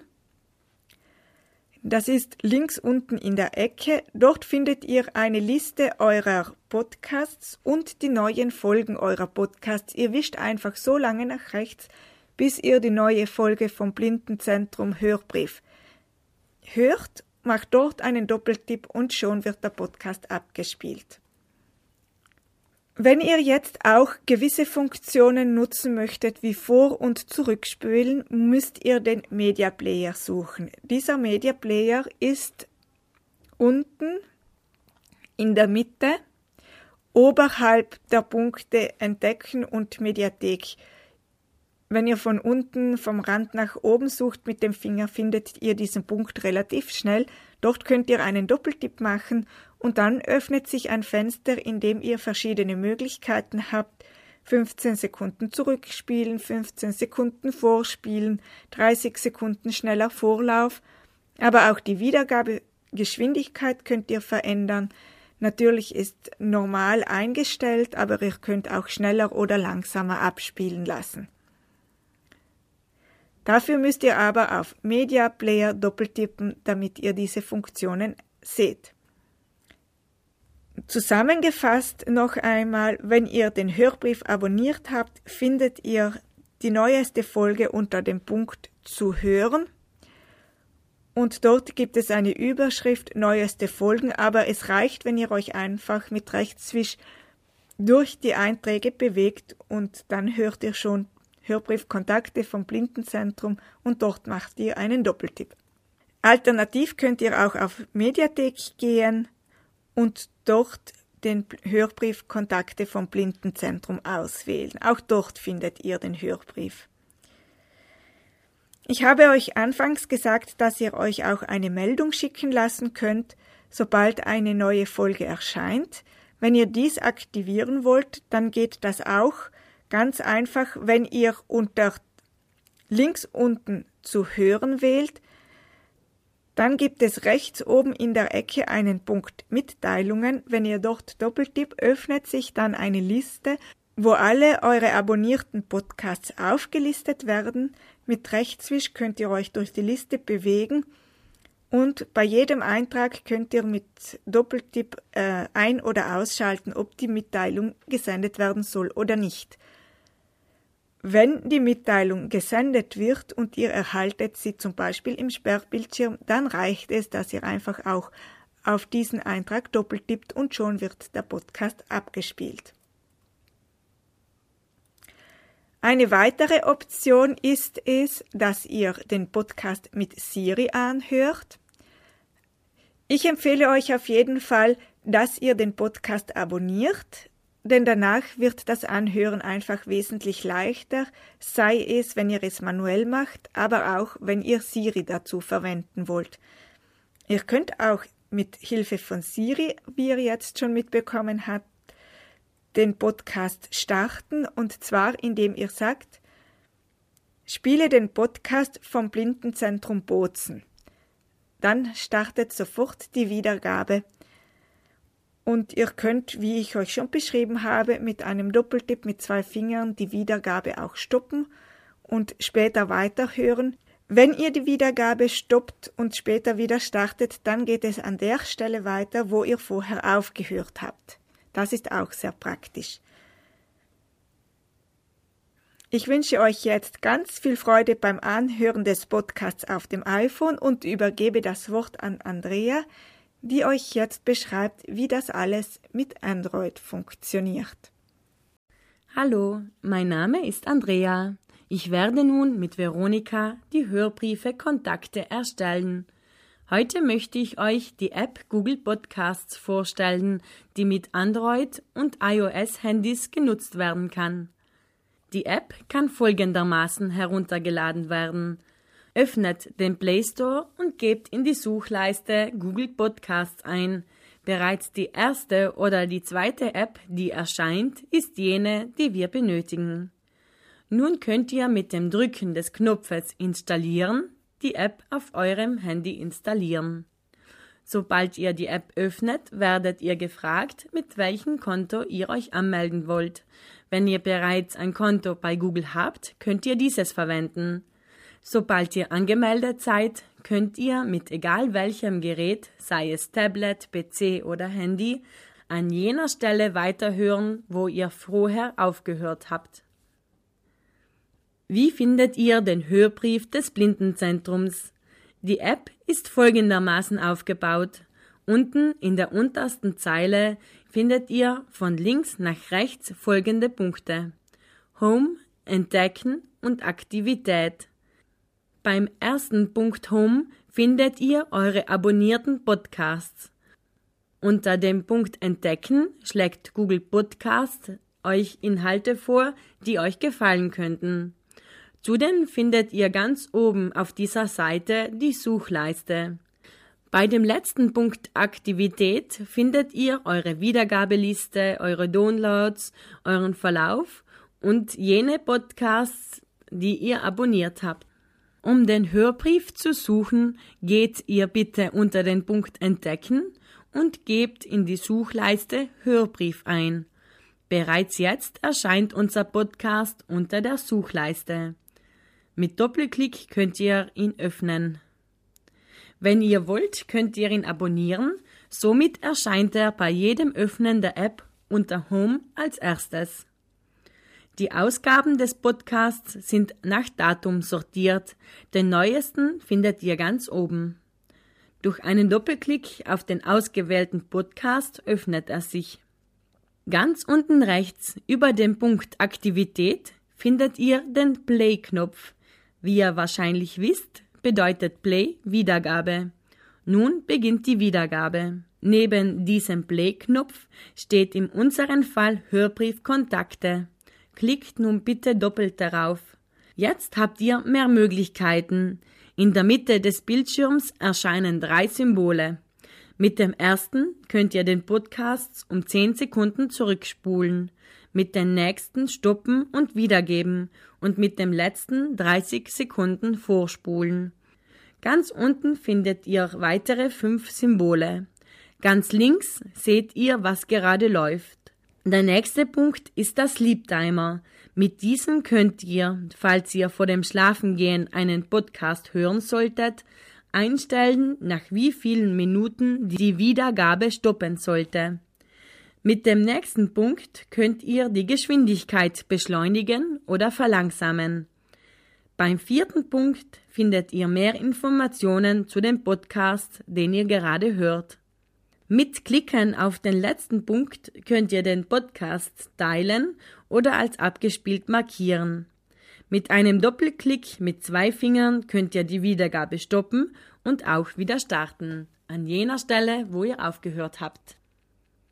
Das ist links unten in der Ecke. Dort findet ihr eine Liste eurer Podcasts und die neuen Folgen eurer Podcasts. Ihr wischt einfach so lange nach rechts, bis ihr die neue Folge vom Blindenzentrum Hörbrief hört macht dort einen Doppeltipp und schon wird der Podcast abgespielt. Wenn ihr jetzt auch gewisse Funktionen nutzen möchtet wie Vor- und Zurückspülen, müsst ihr den Media Player suchen. Dieser Media Player ist unten in der Mitte oberhalb der Punkte Entdecken und Mediathek wenn ihr von unten vom Rand nach oben sucht mit dem Finger, findet ihr diesen Punkt relativ schnell. Dort könnt ihr einen Doppeltipp machen und dann öffnet sich ein Fenster, in dem ihr verschiedene Möglichkeiten habt. 15 Sekunden zurückspielen, 15 Sekunden vorspielen, 30 Sekunden schneller Vorlauf. Aber auch die Wiedergabegeschwindigkeit könnt ihr verändern. Natürlich ist normal eingestellt, aber ihr könnt auch schneller oder langsamer abspielen lassen. Dafür müsst ihr aber auf Media Player doppeltippen, damit ihr diese Funktionen seht. Zusammengefasst noch einmal, wenn ihr den Hörbrief abonniert habt, findet ihr die neueste Folge unter dem Punkt zu hören. Und dort gibt es eine Überschrift neueste Folgen, aber es reicht, wenn ihr euch einfach mit Rechtswisch durch die Einträge bewegt und dann hört ihr schon Hörbrief Kontakte vom Blindenzentrum und dort macht ihr einen Doppeltipp. Alternativ könnt ihr auch auf Mediathek gehen und dort den Hörbrief Kontakte vom Blindenzentrum auswählen. Auch dort findet ihr den Hörbrief. Ich habe euch anfangs gesagt, dass ihr euch auch eine Meldung schicken lassen könnt, sobald eine neue Folge erscheint. Wenn ihr dies aktivieren wollt, dann geht das auch Ganz einfach, wenn ihr unter links unten zu hören wählt, dann gibt es rechts oben in der Ecke einen Punkt Mitteilungen. Wenn ihr dort doppeltippt, öffnet sich dann eine Liste, wo alle eure abonnierten Podcasts aufgelistet werden. Mit Rechtswisch könnt ihr euch durch die Liste bewegen und bei jedem Eintrag könnt ihr mit Doppeltipp äh, ein- oder ausschalten, ob die Mitteilung gesendet werden soll oder nicht. Wenn die Mitteilung gesendet wird und ihr erhaltet sie zum Beispiel im Sperrbildschirm, dann reicht es, dass ihr einfach auch auf diesen Eintrag doppeltippt und schon wird der Podcast abgespielt. Eine weitere Option ist es, dass ihr den Podcast mit Siri anhört. Ich empfehle euch auf jeden Fall, dass ihr den Podcast abonniert, denn danach wird das Anhören einfach wesentlich leichter, sei es, wenn ihr es manuell macht, aber auch, wenn ihr Siri dazu verwenden wollt. Ihr könnt auch mit Hilfe von Siri, wie ihr jetzt schon mitbekommen habt, den Podcast starten und zwar indem ihr sagt, spiele den Podcast vom Blindenzentrum Bozen. Dann startet sofort die Wiedergabe und ihr könnt, wie ich euch schon beschrieben habe, mit einem Doppeltipp mit zwei Fingern die Wiedergabe auch stoppen und später weiterhören. Wenn ihr die Wiedergabe stoppt und später wieder startet, dann geht es an der Stelle weiter, wo ihr vorher aufgehört habt. Das ist auch sehr praktisch. Ich wünsche euch jetzt ganz viel Freude beim Anhören des Podcasts auf dem iPhone und übergebe das Wort an Andrea, die euch jetzt beschreibt, wie das alles mit Android funktioniert. Hallo, mein Name ist Andrea. Ich werde nun mit Veronika die Hörbriefe Kontakte erstellen. Heute möchte ich euch die App Google Podcasts vorstellen, die mit Android und iOS-Handys genutzt werden kann. Die App kann folgendermaßen heruntergeladen werden. Öffnet den Play Store und gebt in die Suchleiste Google Podcasts ein. Bereits die erste oder die zweite App, die erscheint, ist jene, die wir benötigen. Nun könnt ihr mit dem Drücken des Knopfes Installieren die App auf eurem Handy installieren. Sobald ihr die App öffnet, werdet ihr gefragt, mit welchem Konto ihr euch anmelden wollt. Wenn ihr bereits ein Konto bei Google habt, könnt ihr dieses verwenden. Sobald ihr angemeldet seid, könnt ihr mit egal welchem Gerät, sei es Tablet, PC oder Handy, an jener Stelle weiterhören, wo ihr vorher aufgehört habt. Wie findet ihr den Hörbrief des Blindenzentrums? Die App ist folgendermaßen aufgebaut. Unten in der untersten Zeile findet ihr von links nach rechts folgende Punkte. Home, Entdecken und Aktivität. Beim ersten Punkt Home findet ihr eure abonnierten Podcasts. Unter dem Punkt Entdecken schlägt Google Podcast euch Inhalte vor, die euch gefallen könnten. Zudem findet ihr ganz oben auf dieser Seite die Suchleiste. Bei dem letzten Punkt Aktivität findet ihr eure Wiedergabeliste, eure Downloads, euren Verlauf und jene Podcasts, die ihr abonniert habt. Um den Hörbrief zu suchen, geht ihr bitte unter den Punkt Entdecken und gebt in die Suchleiste Hörbrief ein. Bereits jetzt erscheint unser Podcast unter der Suchleiste. Mit Doppelklick könnt ihr ihn öffnen. Wenn ihr wollt, könnt ihr ihn abonnieren, somit erscheint er bei jedem Öffnen der App unter Home als erstes. Die Ausgaben des Podcasts sind nach Datum sortiert. Den neuesten findet ihr ganz oben. Durch einen Doppelklick auf den ausgewählten Podcast öffnet er sich. Ganz unten rechts über dem Punkt Aktivität findet ihr den Play-Knopf. Wie ihr wahrscheinlich wisst, bedeutet Play Wiedergabe. Nun beginnt die Wiedergabe. Neben diesem Play-Knopf steht in unserem Fall Hörbrief Kontakte. Klickt nun bitte doppelt darauf. Jetzt habt ihr mehr Möglichkeiten. In der Mitte des Bildschirms erscheinen drei Symbole. Mit dem ersten könnt ihr den Podcast um 10 Sekunden zurückspulen, mit dem nächsten stoppen und wiedergeben und mit dem letzten 30 Sekunden vorspulen. Ganz unten findet ihr weitere fünf Symbole. Ganz links seht ihr, was gerade läuft. Der nächste Punkt ist das Sleep Timer. Mit diesem könnt ihr, falls ihr vor dem Schlafengehen einen Podcast hören solltet, einstellen, nach wie vielen Minuten die Wiedergabe stoppen sollte. Mit dem nächsten Punkt könnt ihr die Geschwindigkeit beschleunigen oder verlangsamen. Beim vierten Punkt findet ihr mehr Informationen zu dem Podcast, den ihr gerade hört. Mit Klicken auf den letzten Punkt könnt ihr den Podcast teilen oder als abgespielt markieren. Mit einem Doppelklick mit zwei Fingern könnt ihr die Wiedergabe stoppen und auch wieder starten, an jener Stelle, wo ihr aufgehört habt.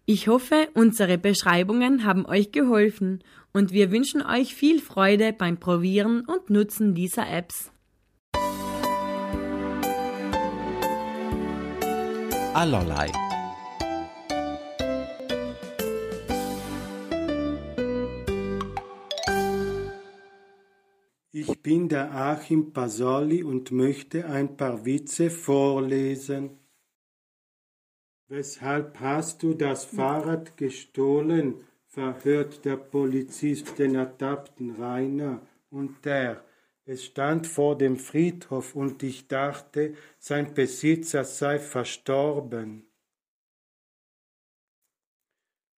Ich hoffe, unsere Beschreibungen haben euch geholfen und wir wünschen euch viel Freude beim Probieren und Nutzen dieser Apps. Allerlei. Ich bin der Achim Pasoli und möchte ein paar Witze vorlesen. Weshalb hast du das Fahrrad gestohlen? verhört der Polizist den ertappten Rainer. Und der, es stand vor dem Friedhof und ich dachte, sein Besitzer sei verstorben.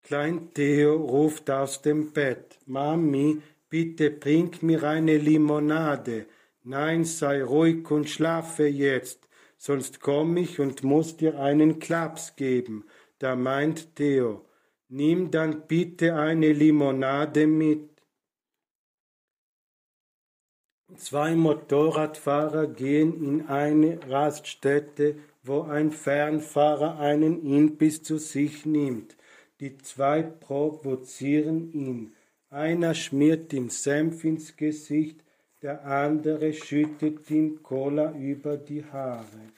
Klein Theo ruft aus dem Bett, Mami, bitte bring mir eine Limonade. Nein, sei ruhig und schlafe jetzt, sonst komm ich und muss dir einen Klaps geben. Da meint Theo, nimm dann bitte eine Limonade mit. Zwei Motorradfahrer gehen in eine Raststätte, wo ein Fernfahrer einen Imbiss zu sich nimmt. Die zwei provozieren ihn. Einer schmiert ihm Senf ins Gesicht, der andere schüttet ihm Cola über die Haare.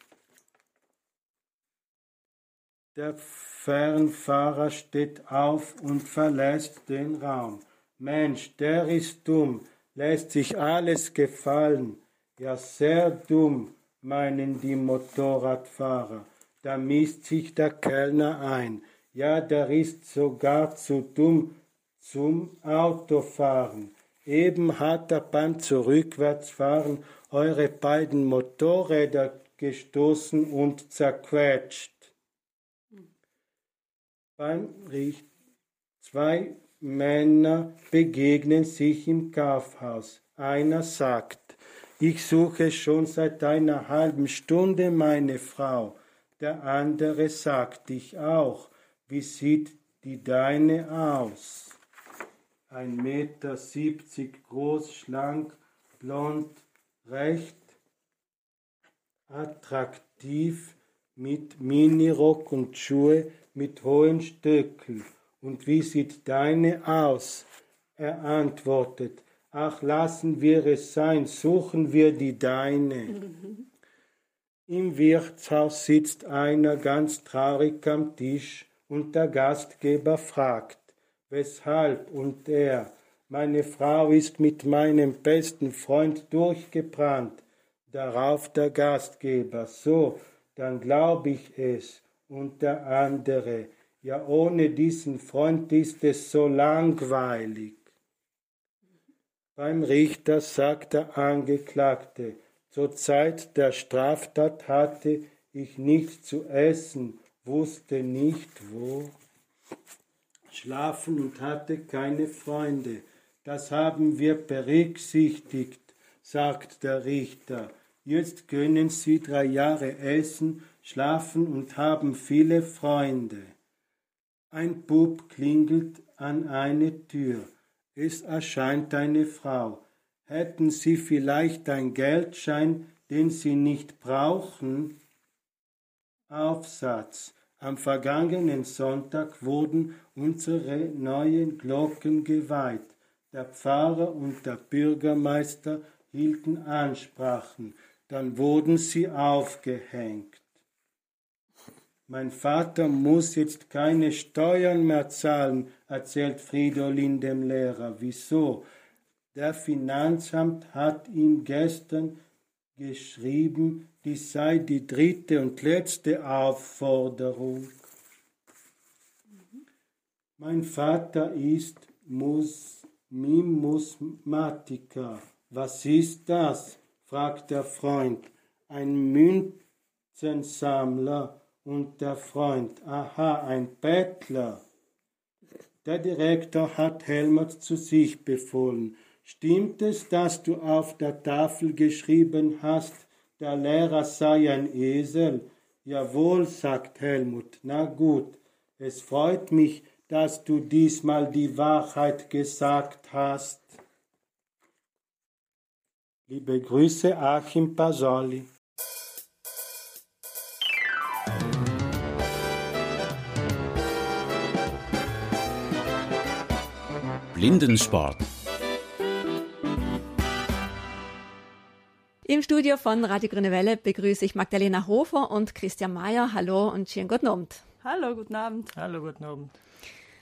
Der Fernfahrer steht auf und verlässt den Raum. Mensch, der ist dumm, lässt sich alles gefallen. Ja, sehr dumm, meinen die Motorradfahrer. Da misst sich der Kellner ein. Ja, der ist sogar zu dumm zum Autofahren. Eben hat er beim Zurückwärtsfahren eure beiden Motorräder gestoßen und zerquetscht. Beim Richt zwei Männer begegnen sich im Kaufhaus. Einer sagt, ich suche schon seit einer halben Stunde meine Frau. Der andere sagt, ich auch. Wie sieht die deine aus? Ein Meter siebzig groß, schlank, blond, recht attraktiv, mit Minirock und Schuhe mit hohen Stöcken. Und wie sieht deine aus? Er antwortet, ach lassen wir es sein, suchen wir die deine. Im Wirtshaus sitzt einer ganz traurig am Tisch und der Gastgeber fragt, weshalb und er, meine Frau ist mit meinem besten Freund durchgebrannt. Darauf der Gastgeber, so, dann glaub ich es. Und der andere, ja ohne diesen Freund ist es so langweilig. Beim Richter sagt der Angeklagte, zur Zeit der Straftat hatte ich nichts zu essen, wusste nicht wo, schlafen und hatte keine Freunde. Das haben wir berücksichtigt, sagt der Richter. Jetzt können Sie drei Jahre essen, schlafen und haben viele Freunde. Ein Bub klingelt an eine Tür. Es erscheint eine Frau. Hätten Sie vielleicht ein Geldschein, den Sie nicht brauchen? Aufsatz. Am vergangenen Sonntag wurden unsere neuen Glocken geweiht. Der Pfarrer und der Bürgermeister hielten Ansprachen dann wurden sie aufgehängt. Mein Vater muss jetzt keine Steuern mehr zahlen, erzählt Fridolin dem Lehrer. Wieso? Der Finanzamt hat ihm gestern geschrieben, dies sei die dritte und letzte Aufforderung. Mein Vater ist Mus Mimusmatiker. Was ist das? fragt der Freund. Ein Münzensammler und der Freund. Aha, ein Bettler. Der Direktor hat Helmut zu sich befohlen. Stimmt es, dass du auf der Tafel geschrieben hast, der Lehrer sei ein Esel? Jawohl, sagt Helmut. Na gut, es freut mich, dass du diesmal die Wahrheit gesagt hast. Liebe Grüße, Achim Pasoli. Blindensport. Im Studio von Radio Grüne Welle begrüße ich Magdalena Hofer und Christian Mayer. Hallo und schönen guten Abend. Hallo, guten Abend. Hallo, guten Abend.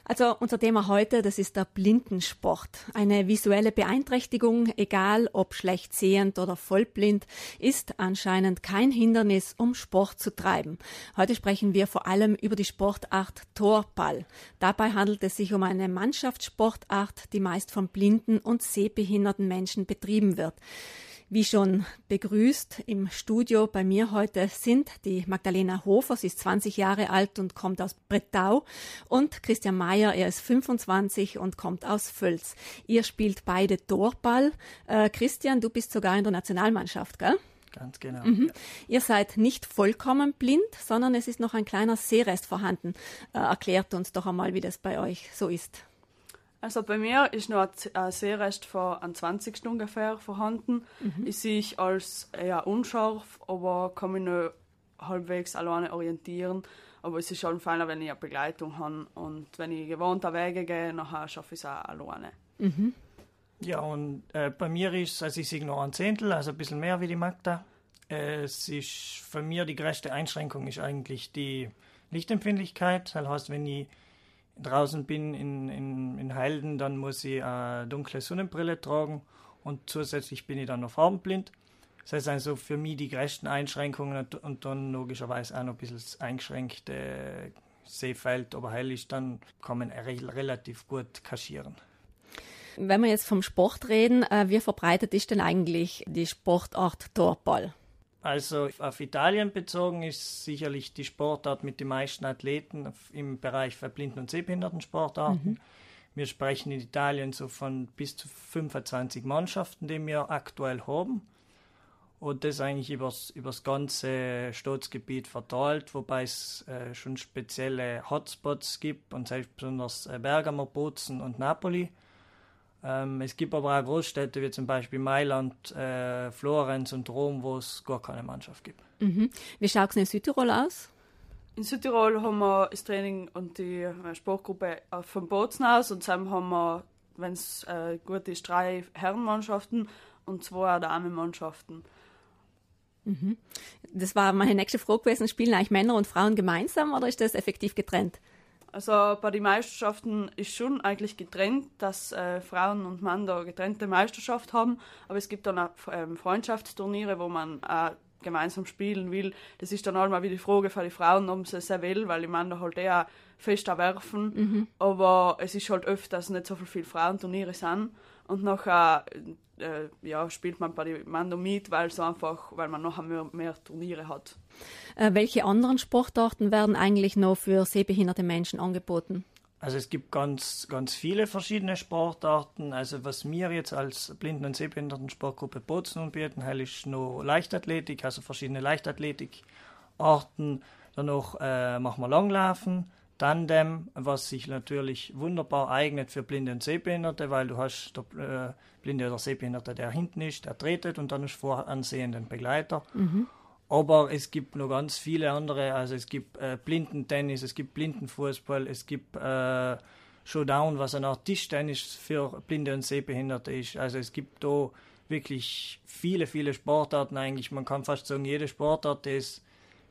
Also unser Thema heute, das ist der Blindensport. Eine visuelle Beeinträchtigung, egal ob schlecht sehend oder vollblind, ist anscheinend kein Hindernis, um Sport zu treiben. Heute sprechen wir vor allem über die Sportart Torball. Dabei handelt es sich um eine Mannschaftssportart, die meist von blinden und sehbehinderten Menschen betrieben wird. Wie schon begrüßt im Studio bei mir heute sind die Magdalena Hofer, sie ist 20 Jahre alt und kommt aus Brettau und Christian Mayer, er ist 25 und kommt aus Völz. Ihr spielt beide Torball. Äh, Christian, du bist sogar in der Nationalmannschaft, gell? Ganz genau. Mhm. Ja. Ihr seid nicht vollkommen blind, sondern es ist noch ein kleiner Sehrest vorhanden. Äh, erklärt uns doch einmal, wie das bei euch so ist. Also bei mir ist noch ein Sehrest von einem 20 ungefähr vorhanden. Mhm. Ich sehe ich als eher unscharf, aber kann mich noch halbwegs alleine orientieren. Aber es ist schon feiner, wenn ich eine Begleitung habe. Und wenn ich gewohnte Wege gehe, nachher schaffe ich es auch alleine. Mhm. Ja, und äh, bei mir ist, also ich sehe noch ein Zehntel, also ein bisschen mehr wie die Magda. Äh, es ist für mir die größte Einschränkung ist eigentlich die Lichtempfindlichkeit. Das heißt, wenn ich draußen bin in, in, in Heilden, dann muss ich eine dunkle Sonnenbrille tragen und zusätzlich bin ich dann noch farbenblind. Das heißt also für mich die größten Einschränkungen und, dann logischerweise auch noch ein bisschen das eingeschränkte Sehfeld, aber hell ist, dann kann man re relativ gut kaschieren. Wenn wir jetzt vom Sport reden, äh, wie verbreitet ist denn eigentlich die Sportart Torball? Also auf Italien bezogen ist sicherlich die Sportart mit den meisten Athleten im Bereich für Blinden- und Sehbehindertensportarten. Mhm. Wir sprechen in Italien so von bis zu 25 Mannschaften, die wir aktuell haben. Und das eigentlich übers, übers ganze Staatsgebiet verteilt, wobei es äh, schon spezielle Hotspots gibt, und selbst besonders äh, Bergamo, Bozen und Napoli. Ähm, es gibt aber auch Großstädte wie zum Beispiel Mailand, äh, Florenz und Rom, wo es gar keine Mannschaft gibt. Mhm. Wie schaut es in Südtirol aus? In Südtirol haben wir das Training und die äh, Sportgruppe äh, vom Bozen aus und zusammen haben wir, wenn es äh, gut ist, drei Herrenmannschaften und zwei Damenmannschaften. Mhm. Das war meine nächste Frage gewesen. Spielen eigentlich Männer und Frauen gemeinsam oder ist das effektiv getrennt? Also bei den Meisterschaften ist schon eigentlich getrennt, dass äh, Frauen und Mann da getrennte Meisterschaft haben, aber es gibt dann auch ähm, Freundschaftsturniere, wo man äh, gemeinsam spielen will. Das ist dann auch mal wieder die Frage für die Frauen, ob sie es sehr will, weil die Männer halt eher fester werfen, Mhm. aber es ist halt öfter, dass nicht so viele Frauenturniere sind und nachher äh, ja, spielt man bei den Männern mit, weil so einfach, weil man nachher mehr, mehr Turniere hat. Äh, welche anderen Sportarten werden eigentlich noch für sehbehinderte Menschen angeboten? Also es gibt ganz, ganz viele verschiedene Sportarten. Also was wir jetzt als Blinden- und Sehbehindertensportgruppe Bozen anbieten, ist noch Leichtathletik, also verschiedene Leichtathletikarten. Danach äh, machen wir Langlaufen, Tandem, was sich natürlich wunderbar eignet für Blinde und Sehbehinderte, weil du hast der äh, Blinde oder Sehbehinderte, der hinten ist, der tretet und dann ist vor ansehenden Begleiter. Mhm. Aber es gibt noch ganz viele andere, also es gibt äh, Blindentennis, es gibt Blindenfußball, es gibt äh, Showdown, was eine Art Tischtennis für Blinde und Sehbehinderte ist. Also es gibt da wirklich viele, viele Sportarten eigentlich. Man kann fast sagen, jede Sportart, es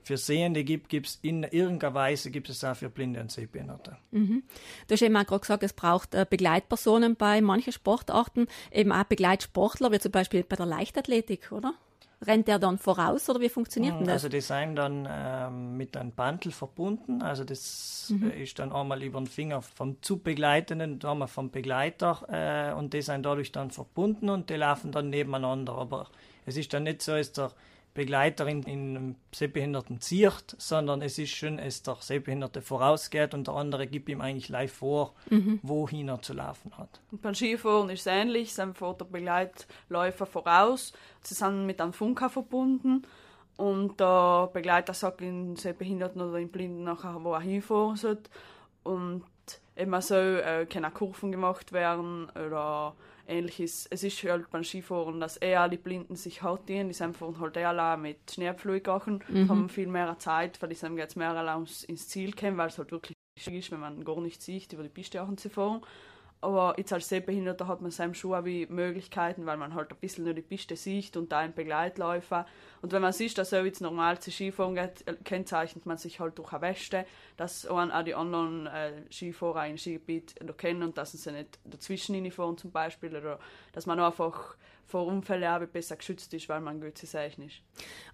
für Sehende gibt, gibt es in irgendeiner Weise gibt es auch für Blinde und Sehbehinderte. Mhm. Du hast eben auch gerade gesagt, es braucht äh, Begleitpersonen bei manchen Sportarten, eben auch Begleitsportler, wie zum Beispiel bei der Leichtathletik, oder? Rennt der dann voraus oder wie funktioniert denn das? Also die sind dann ähm, mit einem Bandel verbunden. Also das Mhm. äh, ist dann einmal über den Finger vom zu Begleitenden, einmal vom Begleiter äh, und die sind dadurch dann verbunden und die laufen dann nebeneinander. Aber es ist dann nicht so, dass der Begleiter in, in einem Sehbehinderten ziert, sondern es ist schon, dass der Sehbehinderte vorausgeht und der andere gibt ihm eigentlich live vor, Mhm. wohin er zu laufen hat. Und beim Skifahren ist es ähnlich, sind fährt der Begleitläufer voraus, sie sind mit einem Funker verbunden und der Begleiter sagt den Sehbehinderten oder den Blinden nachher, wo er hinfahren soll. Und eben so äh, können auch Kurven gemacht werden oder ähnliches. Es ist halt beim Skifahren, dass eher die Blinden sich hart dienen, die sind halt eher allein mit Schneepfluggachen, Mhm. haben viel mehr Zeit, weil die sind jetzt mehr allein ins Ziel kommen, weil es halt wirklich schwierig ist, wenn man gar nicht sieht, über die Piste auch zu fahren. Aber jetzt als Sehbehinderter hat man seinem schon auch wie Möglichkeiten, weil man halt ein bisschen nur die Piste sieht und da ein Begleitläufer. Und wenn man sieht, dass er jetzt normal zu Skifahren geht, äh, kennzeichnet man sich halt durch eine Weste, dass man auch die anderen äh, Skifahrer im Skigebiet kennen und dass sie nicht dazwischen hinfahren zum Beispiel oder dass man einfach vor Unfällen auch besser geschützt ist, weil man gut zu sehen ist.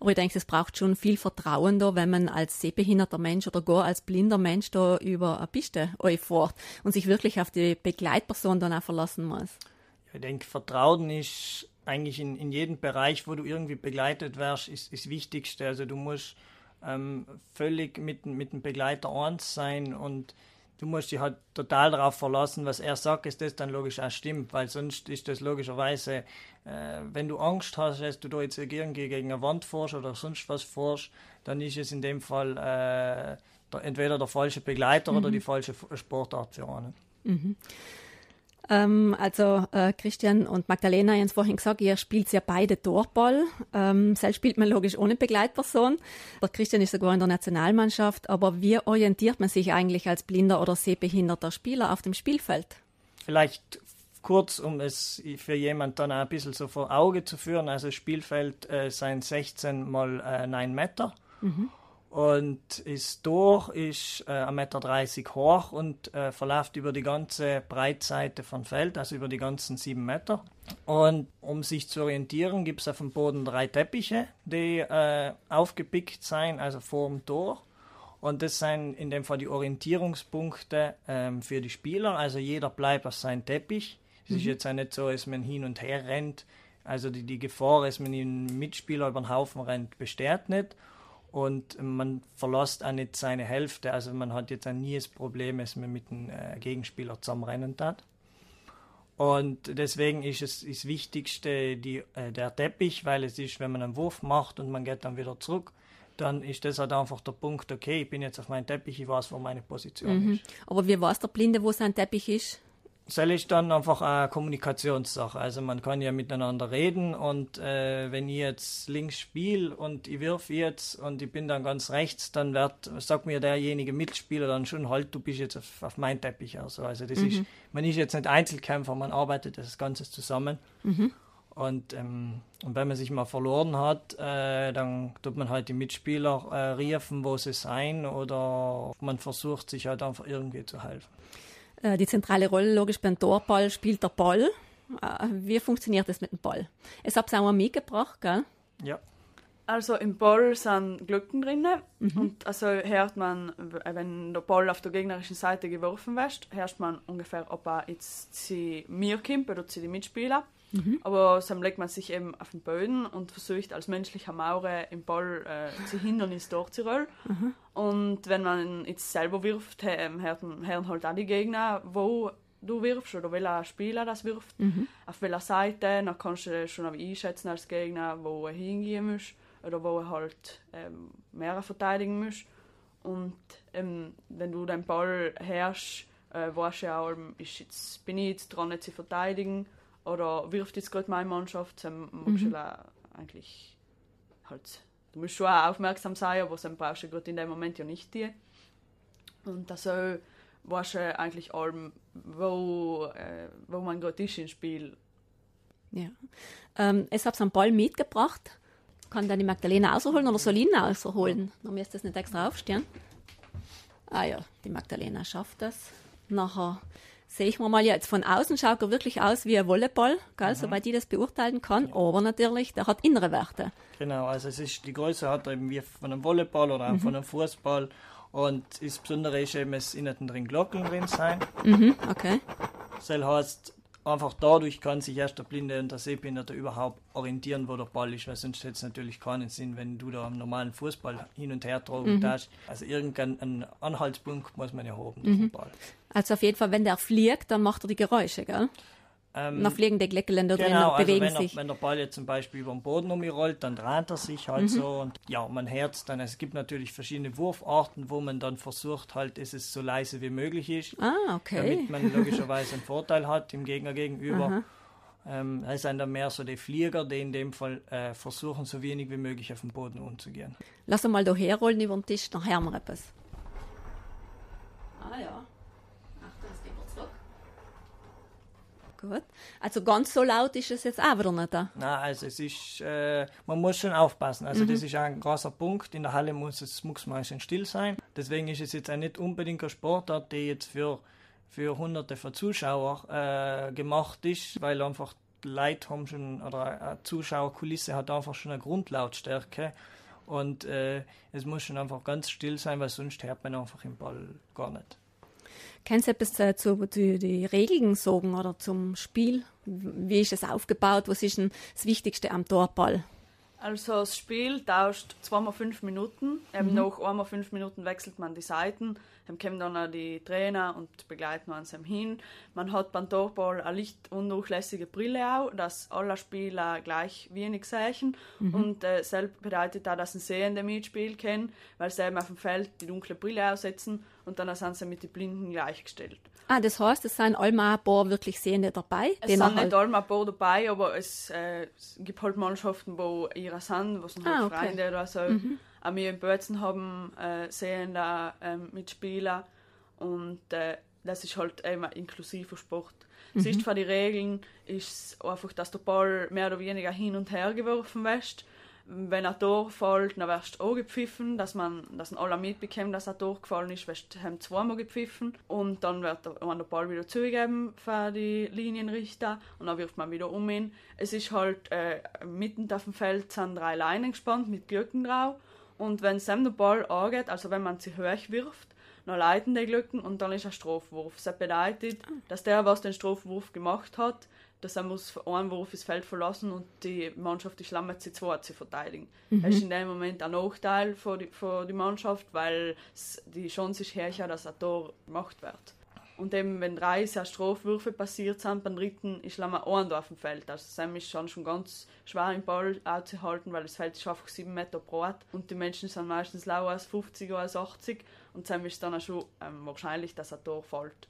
Aber ich denke, es braucht schon viel Vertrauen da, wenn man als sehbehinderter Mensch oder gar als blinder Mensch da über eine Piste fährt und sich wirklich auf die Begleitperson dann auch verlassen muss. Ich denke, Vertrauen ist eigentlich in, in jedem Bereich, wo du irgendwie begleitet wirst, ist, ist das Wichtigste. Also du musst ähm, völlig mit, mit dem Begleiter eins sein und du musst dich halt total darauf verlassen, was er sagt, ist das dann logisch auch stimmt, weil sonst ist das logischerweise, äh, wenn du Angst hast, dass du da jetzt irgendwie gegen eine Wand fährst oder sonst was fährst, dann ist es in dem Fall äh, der, entweder der falsche Begleiter oder Mhm. die falsche Sportart für einen. Mhm. Ähm, also äh, Christian und Magdalena haben es vorhin gesagt, ihr spielt ja beide Torball. Ähm, selbst spielt man logisch ohne Begleitperson. Der Christian ist sogar in der Nationalmannschaft. Aber wie orientiert man sich eigentlich als blinder oder sehbehinderter Spieler auf dem Spielfeld? Vielleicht kurz, um es für jemand dann ein bisschen so vor Auge zu führen. Also Spielfeld äh, sind 16 mal äh, 9 Meter. Mhm. Und ist durch, ist äh, 1,30 Meter hoch und äh, verläuft über die ganze Breitseite von Feld, also über die ganzen 7 Meter. Und um sich zu orientieren, gibt es auf dem Boden drei Teppiche, die äh, aufgepickt sind, also vor dem Tor. Und das sind in dem Fall die Orientierungspunkte ähm, für die Spieler. Also jeder bleibt auf seinem Teppich. Es Mhm. ist jetzt auch nicht so, dass man hin und her rennt. Also die, die Gefahr, dass man einen Mitspieler über den Haufen rennt, besteht nicht. Und man verlässt auch nicht seine Hälfte. Also man hat jetzt auch nie das Problem, dass man mit einem äh, Gegenspieler zusammenrennen hat. Und deswegen ist es das Wichtigste die, äh, der Teppich, weil es ist, wenn man einen Wurf macht und man geht dann wieder zurück, dann ist das halt einfach der Punkt, okay, ich bin jetzt auf meinem Teppich, ich weiß, wo meine Position Mhm. ist. Aber wie weiß der Blinde, wo sein Teppich ist? Ist dann einfach eine Kommunikationssache. Also man kann ja miteinander reden und äh, wenn ich jetzt links spiele und ich wirf jetzt und ich bin dann ganz rechts, dann wird, sagt mir derjenige Mitspieler dann schon, halt, du bist jetzt auf, auf mein Teppich. Also, also das Mhm. ist, man ist jetzt nicht Einzelkämpfer, man arbeitet das Ganze zusammen. Mhm. Und, ähm, und wenn man sich mal verloren hat, äh, dann tut man halt die Mitspieler äh, riefen, wo sie sein, oder man versucht sich halt einfach irgendwie zu helfen. Äh, die zentrale Rolle logisch beim Torball spielt der Ball. Äh, wie funktioniert das mit dem Ball? Es hab's auch mal mitgebracht, gell? Ja. Also im Ball sind Glöcken drin Mhm. und also hört man, wenn der Ball auf der gegnerischen Seite geworfen wird, hört man ungefähr, ob er jetzt zu mir kommt oder zu den Mitspielern. Mhm. Aber dann legt man sich eben auf den Boden und versucht als menschlicher Maurer im Ball äh, zu Hindernis durchzurollen. Mhm. Und wenn man jetzt selber wirft, ähm, hört- hören halt auch die Gegner, wo du wirfst oder welcher Spieler das wirft, Mhm. auf welcher Seite. Dann kannst du schon einschätzen als Gegner, wo er hingehen muss oder wo er halt ähm, mehr verteidigen muss. Und ähm, wenn du den Ball herrschst, äh, weißt du ja auch, ist jetzt, bin ich jetzt dran, jetzt zu verteidigen oder wirft jetzt gerade meine Mannschaft, dann musst Mhm. du eigentlich halt, du musst schon auch aufmerksam sein, aber dann brauchst du gerade in dem Moment ja nicht die. Und das so weißt du eigentlich allem, wo, äh, wo man gerade ist im Spiel. Ja. Ähm, es hab's einen Ball mitgebracht. Kann dann die Magdalena ausholen oder soll ich ihn ausholen? Dann müsst ihr das nicht extra aufstehen. Ah ja, die Magdalena schafft das. Nachher sehe ich mir mal jetzt von außen schaut er wirklich aus wie ein Volleyball, gell, soweit ich das beurteilen kann. Aber natürlich, der hat innere Werte. Genau, also es ist, die Größe hat er eben wie von einem Volleyball oder auch Mhm. von einem Fußball. Und das Besondere ist eben, es innen drin Glocken drin sein. Mhm, okay. Das heißt, einfach dadurch kann sich erst der Blinde und der Sehbehinderte überhaupt orientieren, wo der Ball ist, weil sonst hätte es natürlich keinen Sinn, wenn du da am normalen Fußball hin und her tragen Mhm. darfst. Also irgendeinen Anhaltspunkt muss man ja haben, Mhm. mhm. Ball. Also auf jeden Fall, wenn der fliegt, dann macht er die Geräusche, gell? Ähm, fliegen die Gleckeln da drin Genau, und also bewegen wenn, er, sich. wenn der Ball jetzt zum Beispiel über den Boden umrollt, dann dreht er sich halt Mhm. so und ja, man hört es dann. Es gibt natürlich verschiedene Wurfarten, wo man dann versucht halt, dass es so leise wie möglich ist. Ah, okay. Damit man logischerweise einen Vorteil hat dem Gegner gegenüber. Aha. Ähm, es sind dann mehr so die Flieger, die in dem Fall äh, versuchen, so wenig wie möglich auf dem Boden umzugehen. Lass mal da herrollen über den Tisch, dann hören wir etwas. Ah ja. Achtung, es geht wir zurück. Gut. Also ganz so laut ist es jetzt auch nicht da. Na, also es ist, äh, man muss schon aufpassen. Also Mhm. das ist ein großer Punkt. In der Halle muss es muss meistens still sein. Deswegen ist es jetzt auch nicht unbedingt ein Sportart, die jetzt für, für hunderte von Zuschauern äh, gemacht ist, weil einfach die Leute haben schon, oder eine Zuschauerkulisse hat einfach schon eine Grundlautstärke. Und äh, es muss schon einfach ganz still sein, weil sonst hört man einfach im Ball gar nicht. Kannst du etwas äh, zu die, die Regeln sagen oder zum Spiel? Wie ist es aufgebaut? Was ist denn das Wichtigste am Torball? Also das Spiel tauscht zweimal fünf Minuten. Mhm. nach einmal fünf Minuten wechselt man die Seiten. Dann kommen dann auch die Trainer und begleiten uns hin. Man hat beim Torball eine lichtundurchlässige Brille auch, dass alle Spieler gleich wenig sehen. Mhm. Und äh, selbst bedeutet auch, dass ein Sehender mitspielen kann, weil sie eben auf dem Feld die dunkle Brille aussetzen und dann sind sie mit den Blinden gleichgestellt. Ah, das heißt, es sind allmal ein paar wirklich Sehende dabei? Es sind noch nicht halt- alle ein paar dabei, aber es, äh, gibt halt Mannschaften, wo ihre sind, wo sind halt Ah, okay. Freunde oder so. Mhm. Auch wir in Bötzen haben äh, sehende ähm, Mitspieler und äh, das ist halt ein inklusiver Sport. Mhm. Siehst von den Regeln ist es einfach, dass der Ball mehr oder weniger hin und her geworfen wird. Wenn ein Tor fällt, dann wirst du auch gepfiffen, dass man, dass man alle mitbekommen, dass ein Tor gefallen ist, wirst du zweimal gepfiffen und dann wird der, der Ball wieder zugegeben für die Linienrichter und dann wirft man wieder um ihn. Es ist halt äh, mitten auf dem Feld sind drei Leinen gespannt mit Glöcken drauf und wenn es dem der Ball angeht, also wenn man sie hoch wirft, dann leiten die Glöcken und dann ist ein Strafwurf. Das bedeutet, dass der, was den Strafwurf gemacht hat, dass er muss einen Wurf das Feld verlassen und die Mannschaft die Schlammer zu zweit zu verteidigen. Mhm. Das ist in dem Moment ein Nachteil für die, für die Mannschaft, weil die Chance ist herrscher, dass ein Tor gemacht wird. Und eben, wenn drei sehr Strafwürfe passiert sind, beim dritten ist Schlammer ein auf dem Feld. Also Sam ist schon, schon ganz schwer im Ball auszuhalten, weil das Feld ist einfach 7 Meter breit und die Menschen sind meistens lauer als 50 oder als 80 und Sam ist dann auch schon ähm, wahrscheinlich, dass ein Tor fällt.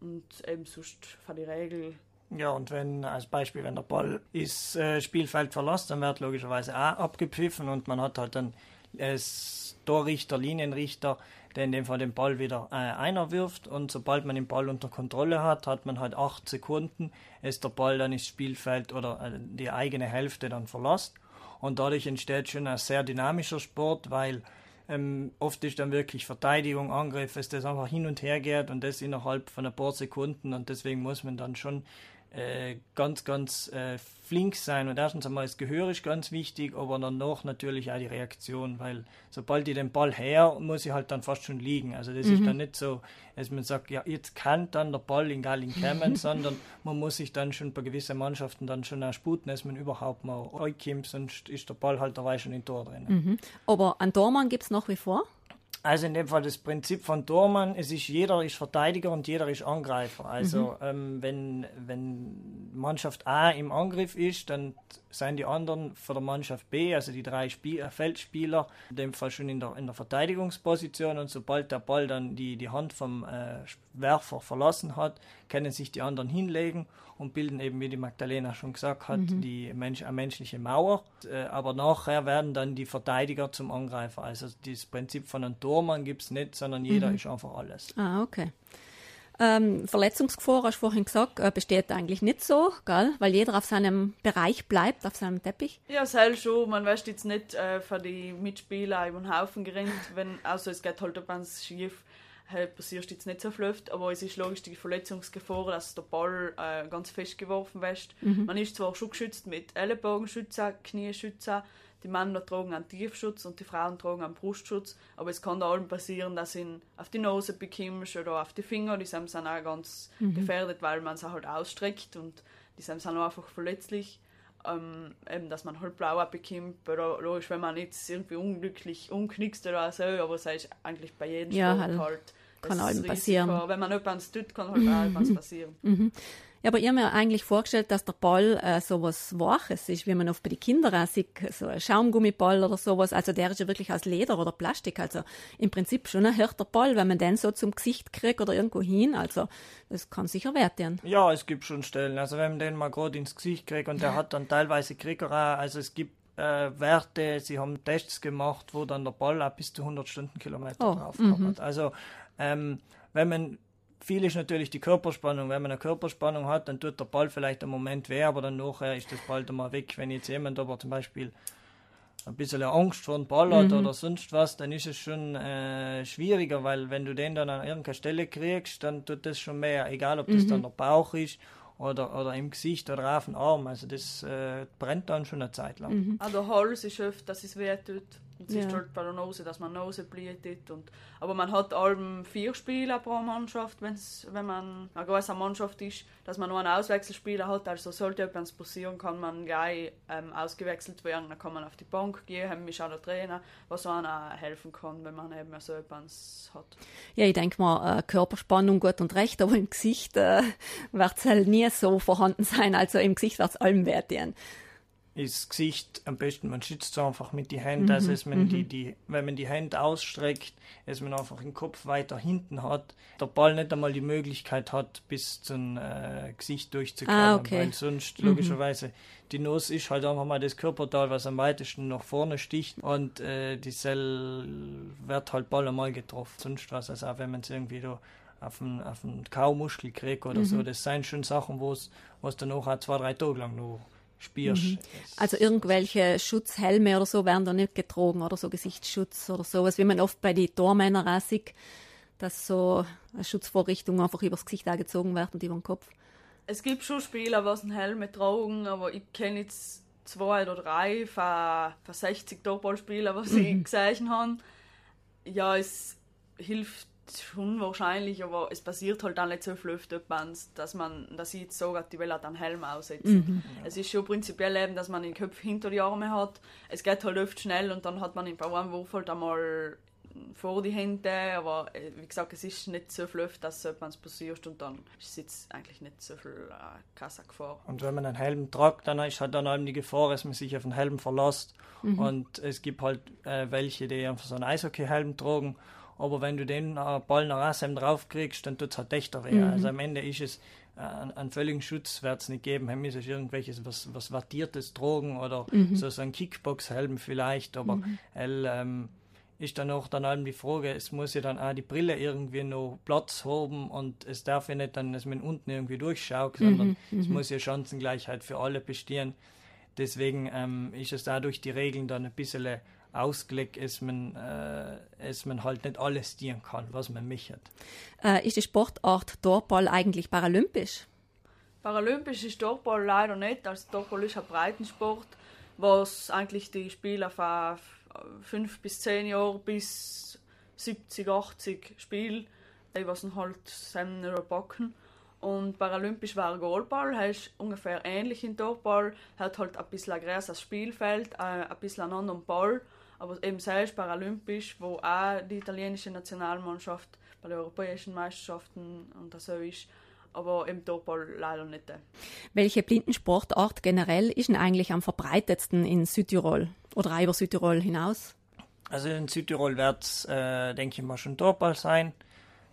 Und eben sonst von die Regel Ja, und wenn, als Beispiel, wenn der Ball das äh, Spielfeld verlässt, dann wird logischerweise auch abgepfiffen und man hat halt dann das Torrichter, Linienrichter, der in dem Fall den Ball wieder äh, einer wirft und sobald man den Ball unter Kontrolle hat, hat man halt acht Sekunden, ist der Ball dann ins Spielfeld oder äh, die eigene Hälfte dann verlässt und dadurch entsteht schon ein sehr dynamischer Sport, weil ähm, oft ist dann wirklich Verteidigung, Angriff, dass das einfach hin und her geht und das innerhalb von ein paar Sekunden und deswegen muss man dann schon äh, ganz, ganz äh, flink sein. Und erstens einmal das Gehör ist ganz wichtig, aber danach natürlich auch die Reaktion, weil sobald ich den Ball her, muss ich halt dann fast schon liegen. Also das Mhm. ist dann nicht so, dass man sagt, ja, jetzt kann dann der Ball in Galling kommen, sondern man muss sich dann schon bei gewissen Mannschaften dann schon auch sputen, dass man überhaupt mal reinkommt, sonst ist der Ball halt dabei schon im Tor drin. Mhm. Aber einen Tormann gibt es nach wie vor? Also in dem Fall das Prinzip von Tormann, es ist jeder ist Verteidiger und jeder ist Angreifer. Also ähm, wenn, wenn Mannschaft A im Angriff ist, dann sind die anderen von der Mannschaft B, also die drei Spiel äh, Feldspieler, in dem Fall schon in der, in der Verteidigungsposition und sobald der Ball dann die, die Hand vom äh, Werfer verlassen hat, können sich die anderen hinlegen und bilden eben, wie die Magdalena schon gesagt hat, Mhm. die Mensch, eine menschliche Mauer. Äh, aber nachher werden dann die Verteidiger zum Angreifer. Also das Prinzip von einem Tormann gibt es nicht, sondern jeder Mhm. ist einfach alles. Ah, okay. Ähm, Verletzungsgefahr, hast du vorhin gesagt, äh, besteht eigentlich nicht so, gell? weil jeder auf seinem Bereich bleibt, auf seinem Teppich. Ja, selbst schon. Man weiß jetzt nicht äh, für die Mitspieler über den Haufen gerannt, wenn, also es geht halt, wenn es schief äh, passiert jetzt nicht so fluft, aber es ist logisch die Verletzungsgefahr, dass der Ball äh, ganz fest geworfen wird. Mhm. Man ist zwar schon geschützt mit Ellenbogenschützen, Knieschützen, die Männer tragen einen Tiefschutz und die Frauen tragen einen Brustschutz, aber es kann da allem passieren, dass ihn auf die Nase bekommst oder auf die Finger, die sind dann auch ganz Mhm. gefährdet, weil man sie halt ausstreckt und die sind dann auch einfach verletzlich. Ähm, eben, dass man halt blau bekommt, oder logisch, wenn man jetzt irgendwie unglücklich umknickst oder so, aber das ist eigentlich bei jedem Ja, Sport halt. halt. Kann allem Risiko. passieren. Wenn man etwas tut, kann halt auch etwas passieren. Mhm. Ja, aber ich habe mir eigentlich vorgestellt, dass der Ball äh, sowas Weiches ist, wie man oft bei den Kindern auch sieht, so ein Schaumgummiball oder sowas. Also der ist ja wirklich aus Leder oder Plastik. Also im Prinzip schon ein härter Ball, wenn man den so zum Gesicht kriegt oder irgendwo hin. Also das kann sicher wert werden. Ja, es gibt schon Stellen. Also wenn man den mal gerade ins Gesicht kriegt und der hat dann teilweise Krieger auch, also es gibt äh, Werte, sie haben Tests gemacht, wo dann der Ball auch bis zu 100 Stundenkilometer Oh, drauf mhm. hat. Also ähm, wenn man viel ist natürlich die Körperspannung. Wenn man eine Körperspannung hat, dann tut der Ball vielleicht einen Moment weh, aber dann nachher ist das Ball dann mal weg. Wenn jetzt jemand aber zum Beispiel ein bisschen Angst vor dem Ball hat Mhm. oder sonst was, dann ist es schon äh, schwieriger, weil wenn du den dann an irgendeiner Stelle kriegst, dann tut das schon mehr, egal ob das Mhm. dann der Bauch ist oder, oder im Gesicht oder auf dem Arm. Also das äh, brennt dann schon eine Zeit lang. Mhm. Der Hals ist oft, dass es weh tut. Und es Ja. ist halt bei der Nase, dass man Nase blutet. Und, aber man hat allem vier Spieler pro Mannschaft, wenn's, wenn man eine große Mannschaft ist, dass man nur einen Auswechselspieler hat. Also sollte etwas passieren, kann man gleich ähm, ausgewechselt werden. Dann kann man auf die Bank gehen, haben mich auch der Trainer, was einem auch helfen kann, wenn man eben so etwas hat. Ja, ich denke mal, äh, Körperspannung gut und recht, aber im Gesicht äh, wird es halt nie so vorhanden sein. Also im Gesicht wird es allem wert werden. Ist Gesicht am besten, man schützt es einfach mit die Hände, Mhm, also dass man die, mhm. die, wenn man die Hände ausstreckt, dass man einfach den Kopf weiter hinten hat, der Ball nicht einmal die Möglichkeit hat, bis zum äh, Gesicht durchzukommen, Ah, okay. weil sonst Mhm. logischerweise die Nuss ist halt einfach mal das Körperteil, was am weitesten nach vorne sticht und äh, die Zell wird halt Ball einmal getroffen, sonst was, also auch wenn man es irgendwie da auf den, auf den Kaumuskel kriegt oder so, Mhm. das sind schon Sachen, wo es dann auch auch zwei, drei Tage lang noch spürst. Mhm. Also irgendwelche Schutzhelme oder so werden da nicht getragen oder so Gesichtsschutz oder sowas, wie man oft bei den Tormännern auch sieht, dass so eine Schutzvorrichtung einfach übers Gesicht angezogen wird und über den Kopf. Es gibt schon Spieler, die einen Helm tragen, aber ich kenne jetzt zwei oder drei von, von 60 Topballspielern, was ich Mhm. gesehen habe. Ja, es hilft schon wahrscheinlich, aber es passiert halt dann nicht so viel öfter, dass man, dass ich jetzt sage, die will halt einen Helm aussetzen. Mhm. Es ist schon prinzipiell eben, dass man den Kopf hinter die Arme hat. Es geht halt oft schnell und dann hat man im einem Wurf halt einmal vor die Hände, aber äh, wie gesagt, es ist nicht so viel öfter, dass so etwas passiert und dann ist es jetzt eigentlich nicht so viel äh, krasser Gefahr. Und wenn man einen Helm tragt, dann ist halt dann eben die Gefahr, dass man sich auf den Helm verlässt. Mhm. Und es gibt halt äh, welche, die einfach so einen Eishockey-Helm tragen. Aber wenn du den äh, Ball nach außen drauf kriegst, dann tut es halt echter weh. Mhm. Also am Ende ist es äh, einen, völligen Schutz wird es nicht geben. Haben ist irgendwelches was, was wattiertes tragen oder Mhm. so, so ein Kickbox-Helm vielleicht. Aber Mhm. el, ähm, ist dann auch dann eben die Frage, es muss ja dann auch die Brille irgendwie noch Platz haben und es darf ja nicht dann, dass man unten irgendwie durchschaut, sondern Mhm, es mhm. muss ja Chancengleichheit für alle bestehen. Deswegen ähm, ist es dadurch die Regeln dann ein bisschen ausgelegt, dass man, äh, dass man halt nicht alles dienen kann, was man mich hat. Äh, ist die Sportart Torball eigentlich paralympisch? Paralympisch ist Dopball leider nicht. Also Dopball ist ein Breitensport, was eigentlich die Spieler von 5 bis 10 Jahren bis 70, 80 spielen, die was halt zusammen nicht packen. Und Paralympisch war Goalball, heißt ungefähr ähnlich in Dopball, hat halt ein bisschen ein größeres Spielfeld, äh, ein bisschen einen anderen Ball, aber eben selbst Paralympisch, wo auch die italienische Nationalmannschaft bei den europäischen Meisterschaften und das so ist, aber im Topball leider nicht. Welche Blindensportart generell ist denn eigentlich am verbreitetsten in Südtirol oder auch über Südtirol hinaus? Also in Südtirol wird es, äh, denke ich mal, schon Torball sein.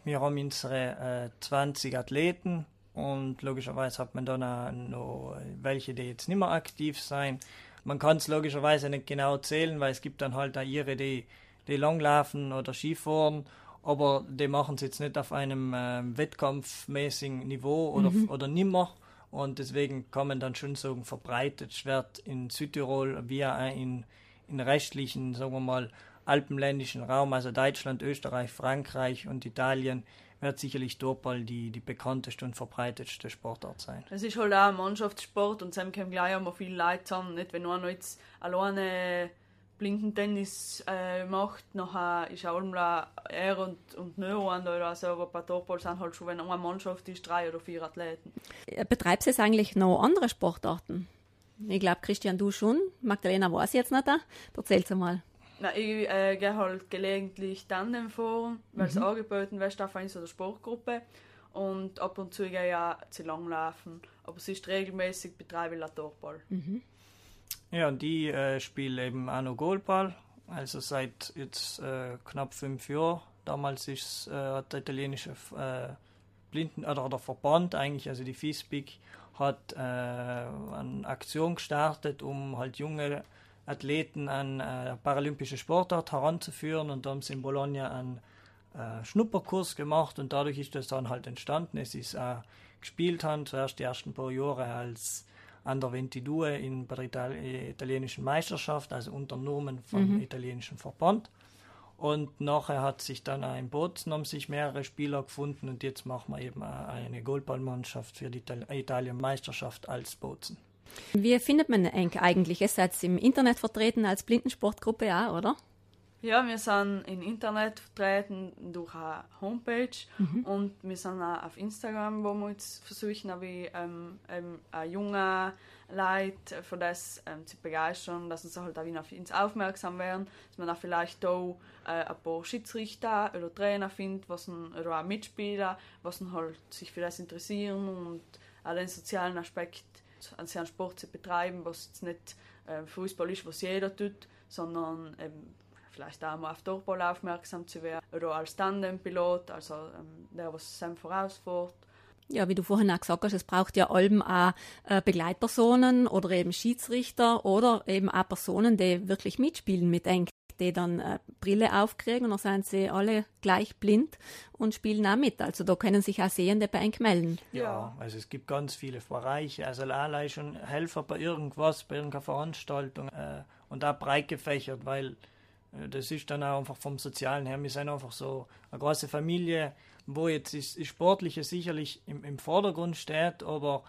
Wir haben unsere äh, 20 Athleten und logischerweise hat man dann auch noch welche, die jetzt nicht mehr aktiv sein. Man kann es logischerweise nicht genau zählen, weil es gibt dann halt auch ihre, die, die langlaufen oder Skifahren, aber die machen es jetzt nicht auf einem ähm, wettkampfmäßigen Niveau oder, Mhm. oder nimmer. Und deswegen kann man dann schon sagen, verbreitet wird in Südtirol wie auch in, in restlichen, sagen wir mal, alpenländischen Raum, also Deutschland, Österreich, Frankreich und Italien, wird sicherlich Torball die, die bekannteste und verbreitetste Sportart sein. Es ist halt auch ein Mannschaftssport und zusammen kommen gleich immer viele Leute zusammen. Nicht, wenn einer jetzt alleine Blindentennis äh, macht, nachher ist auch immer er und, und Neuron oder so, aber bei Torball sind halt schon, wenn eine Mannschaft ist, drei oder vier Athleten. Äh, Betreibst du jetzt eigentlich noch andere Sportarten? Ich glaube, Christian, du schon. Magdalena weiß jetzt nicht. da. Erzähl's mal. Na, ich äh, gehe halt gelegentlich Tandem fahren, weil es Mhm. angeboten wird auf einer so einer Sportgruppe. Und ab und zu gehe ich auch zu langlaufen. Aber es ist regelmäßig betreibe ich Torball. Mhm. Ja, und die äh, spielen eben auch noch Goalball, also seit jetzt äh, knapp fünf Jahren. Damals ist, äh, hat der italienische äh, Blinden oder der Verband eigentlich, also die FISBIC, hat äh, eine Aktion gestartet, um halt junge Athleten an äh, paralympische Sportart heranzuführen und haben sie in Bologna einen äh, Schnupperkurs gemacht und dadurch ist das dann halt entstanden. Es ist äh, gespielt haben, zuerst die ersten paar Jahre als an der Ventidue in bei der Itali italienischen Meisterschaft, also unter Nomen vom Mhm. italienischen Verband. Und nachher hat sich dann auch in Bozen haben sich mehrere Spieler gefunden und jetzt machen wir eben auch eine Goalballmannschaft für die Ital Italien-Meisterschaft als Bozen. Wie findet man Enk eigentlich? Ihr seid im Internet vertreten als Blindensportgruppe, ja, oder? Ja, wir sind im Internet vertreten durch eine Homepage Mhm. und wir sind auch auf Instagram, wo wir jetzt versuchen, wie ähm, ähm, ein junger Leute für das ähm, zu begeistern, dass sie halt auch wieder auf uns aufmerksam werden, dass man auch vielleicht auch äh, ein paar Schiedsrichter oder Trainer findet, was ein, oder auch Mitspieler, was halt sich für das interessieren und auch den sozialen Aspekt an seinen Sport zu betreiben, was jetzt nicht äh, Fußball ist, was jeder tut, sondern eben vielleicht auch mal auf Turmball aufmerksam zu werden oder als Tandempilot, also ähm, der, was Sam vorausfährt. Ja, wie du vorhin auch gesagt hast, es braucht ja allem auch äh, Begleitpersonen oder eben Schiedsrichter oder eben auch Personen, die wirklich mitspielen mit eng, die dann äh, Brille aufkriegen und dann sind sie alle gleich blind und spielen auch mit. Also da können sich auch Sehende bei eng melden. Ja, also es gibt ganz viele Bereiche, also allein schon Helfer bei irgendwas, bei irgendeiner Veranstaltung äh, und auch breit gefächert, weil äh, das ist dann auch einfach vom Sozialen her, wir sind einfach so eine große Familie, wo jetzt das Sportliche sicherlich im, im Vordergrund steht, aber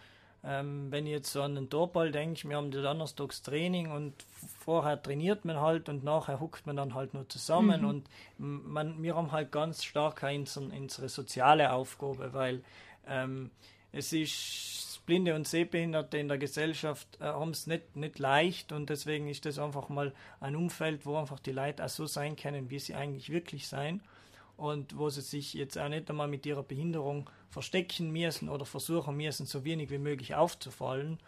ähm, wenn ich jetzt so an den Torball denke, wir haben Donnerstags Training und vorher trainiert man halt und nachher huckt man dann halt nur zusammen Mhm. und man, wir haben halt ganz stark unsere, unsere soziale Aufgabe, weil ähm, es ist Blinde und Sehbehinderte in der Gesellschaft äh, haben es nicht, nicht leicht und deswegen ist das einfach mal ein Umfeld, wo einfach die Leute auch so sein können, wie sie eigentlich wirklich sein und wo sie sich jetzt auch nicht einmal mit ihrer Behinderung verstecken müssen oder versuchen müssen, so wenig wie möglich aufzufallen.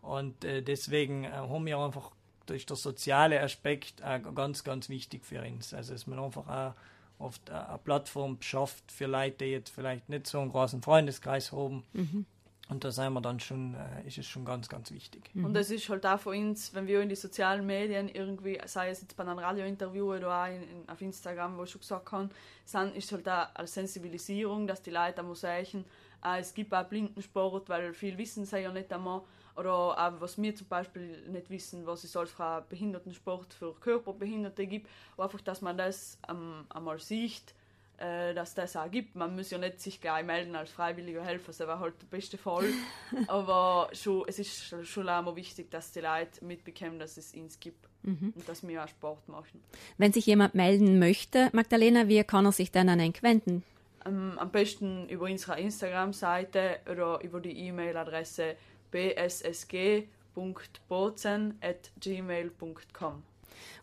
Und äh, deswegen äh, haben wir einfach durch der soziale Aspekt auch ganz, ganz wichtig für uns. Also dass man einfach auch oft eine eine Plattform schafft für Leute, die jetzt vielleicht nicht so einen großen Freundeskreis haben. Mhm. Und da sind wir dann schon, äh, ist es schon ganz, ganz wichtig. Und es ist halt auch für uns, wenn wir in die sozialen Medien irgendwie, sei es jetzt bei einem Radiointerview oder auch in, in, auf Instagram, wo ich schon gesagt habe, sind, ist halt auch eine Sensibilisierung, dass die Leute auch sehen, äh, es gibt auch Blindensport, weil viel wissen sie ja nicht einmal. Oder auch, was wir zum Beispiel nicht wissen, was es als Frau Behindertensport für Körperbehinderte gibt. Und einfach, dass man das ähm, einmal sieht, dass das auch gibt. Man muss ja nicht sich gleich melden als freiwilliger Helfer, das wäre halt der beste Fall. Aber schon, es ist schon auch mal wichtig, dass die Leute mitbekommen, dass es uns gibt Mhm. und dass wir auch Sport machen. Wenn sich jemand melden möchte, Magdalena, wie kann er sich dann an eng wenden? Ähm, am besten über unsere Instagram-Seite oder über die E-Mail-Adresse bssg.bozen.gmail.com.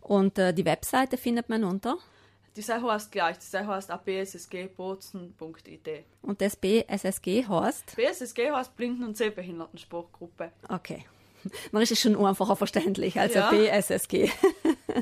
Und äh, die Webseite findet man unter Die Sache heißt gleich, die Sache heißt auch bssgbozen.it. und das BSSG heißt. BSSG heißt Blinden- und Sehbehindertensportgruppe. Okay. Dann ist es schon einfacher verständlich, also Ja. BSSG.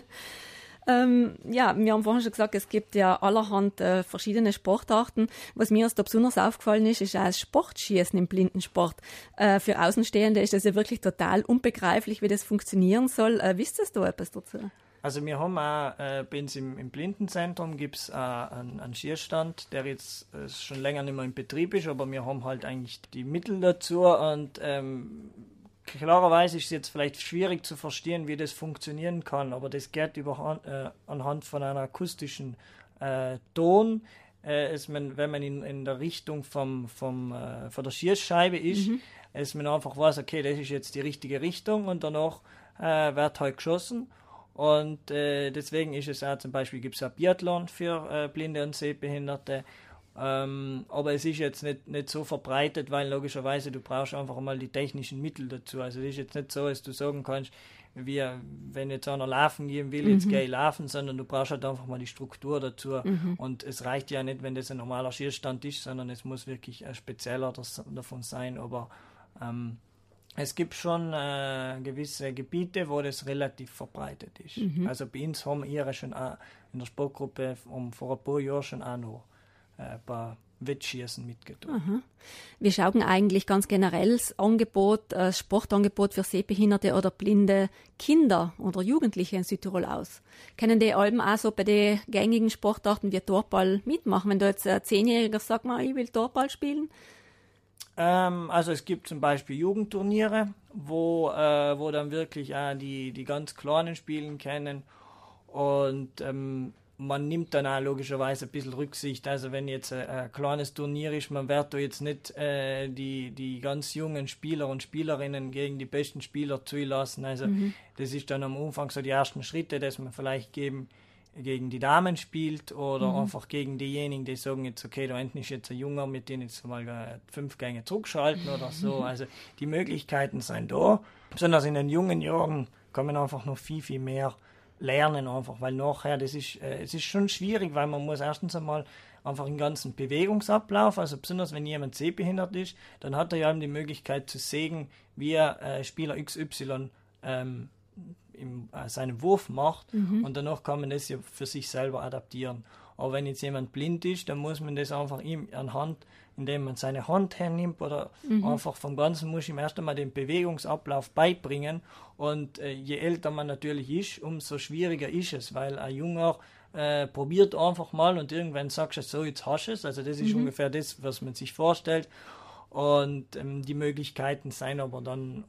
ähm, ja, wir haben vorhin schon gesagt, es gibt ja allerhand äh, verschiedene Sportarten. Was mir erst da besonders aufgefallen ist, ist auch das Sportschießen im Blindensport. Äh, für Außenstehende ist das ja wirklich total unbegreiflich, wie das funktionieren soll. Äh, wisst ihr da etwas dazu? Also wir haben auch äh, bei uns im, im Blindenzentrum gibt es äh, einen, einen Schierstand, der jetzt äh, schon länger nicht mehr in Betrieb ist, aber wir haben halt eigentlich die Mittel dazu und ähm, klarerweise ist es jetzt vielleicht schwierig zu verstehen, wie das funktionieren kann, aber das geht über, äh, anhand von einer akustischen äh, Ton. Äh, ist man, wenn man in, in der Richtung vom, vom, äh, von der Schießscheibe ist, Mhm. ist man einfach weiß, okay, das ist jetzt die richtige Richtung und danach äh, wird halt geschossen. Und äh, deswegen ist es auch zum Beispiel gibt es Biathlon für äh, Blinde und Sehbehinderte. Ähm, aber es ist jetzt nicht, nicht so verbreitet, weil logischerweise du brauchst einfach mal die technischen Mittel dazu. Also es ist jetzt nicht so, dass du sagen kannst, wie wenn jetzt einer laufen gehen will, jetzt Mhm. gehe ich laufen, sondern du brauchst halt einfach mal die Struktur dazu. Mhm. Und es reicht ja nicht, wenn das ein normaler Schierstand ist, sondern es muss wirklich ein spezieller davon sein. Aber ähm, es gibt schon äh, gewisse Gebiete, wo das relativ verbreitet ist. Mhm. Also bei uns haben wir schon auch in der Sportgruppe um, vor ein paar Jahren schon auch noch äh, ein paar Wettschießen mitgetan. Aha. Wir schauen eigentlich ganz generell das Angebot, äh, das Sportangebot für sehbehinderte oder blinde Kinder oder Jugendliche in Südtirol aus. Können die Alben auch so bei den gängigen Sportarten wie Torball mitmachen? Wenn du jetzt ein Zehnjähriger sagt, mal, ich will Torball spielen, Ähm, also es gibt zum Beispiel Jugendturniere, wo, äh, wo dann wirklich auch die, die ganz Kleinen spielen können. Und ähm, man nimmt dann auch logischerweise ein bisschen Rücksicht. Also wenn jetzt ein, ein kleines Turnier ist, man wird da jetzt nicht äh, die, die ganz jungen Spieler und Spielerinnen gegen die besten Spieler zulassen. Also Mhm. das ist dann am Anfang so die ersten Schritte, dass man vielleicht geben, gegen die Damen spielt oder Mhm. einfach gegen diejenigen, die sagen jetzt, okay, da hinten ist jetzt ein Junger, mit dem jetzt mal äh, fünf Gänge zurückschalten oder so. Mhm. Also die Möglichkeiten sind da. Besonders in den jungen Jahren kann man einfach noch viel, viel mehr lernen einfach, weil nachher, das ist, äh, es ist schon schwierig, weil man muss erstens einmal einfach den ganzen Bewegungsablauf, also besonders wenn jemand sehbehindert ist, dann hat er ja eben die Möglichkeit zu sehen, wie er äh, Spieler XY ähm, äh, seinen Wurf macht Mhm. und danach kann man das ja für sich selber adaptieren. Aber wenn jetzt jemand blind ist, dann muss man das einfach ihm anhand, indem man seine Hand hernimmt oder Mhm. einfach vom Ganzen muss ihm erst einmal den Bewegungsablauf beibringen. Und äh, je älter man natürlich ist, umso schwieriger ist es, weil ein Junger äh, probiert einfach mal und irgendwann sagst du so, jetzt hast du es. Also das ist Mhm. ungefähr das, was man sich vorstellt. Und ähm, die Möglichkeiten sind aber dann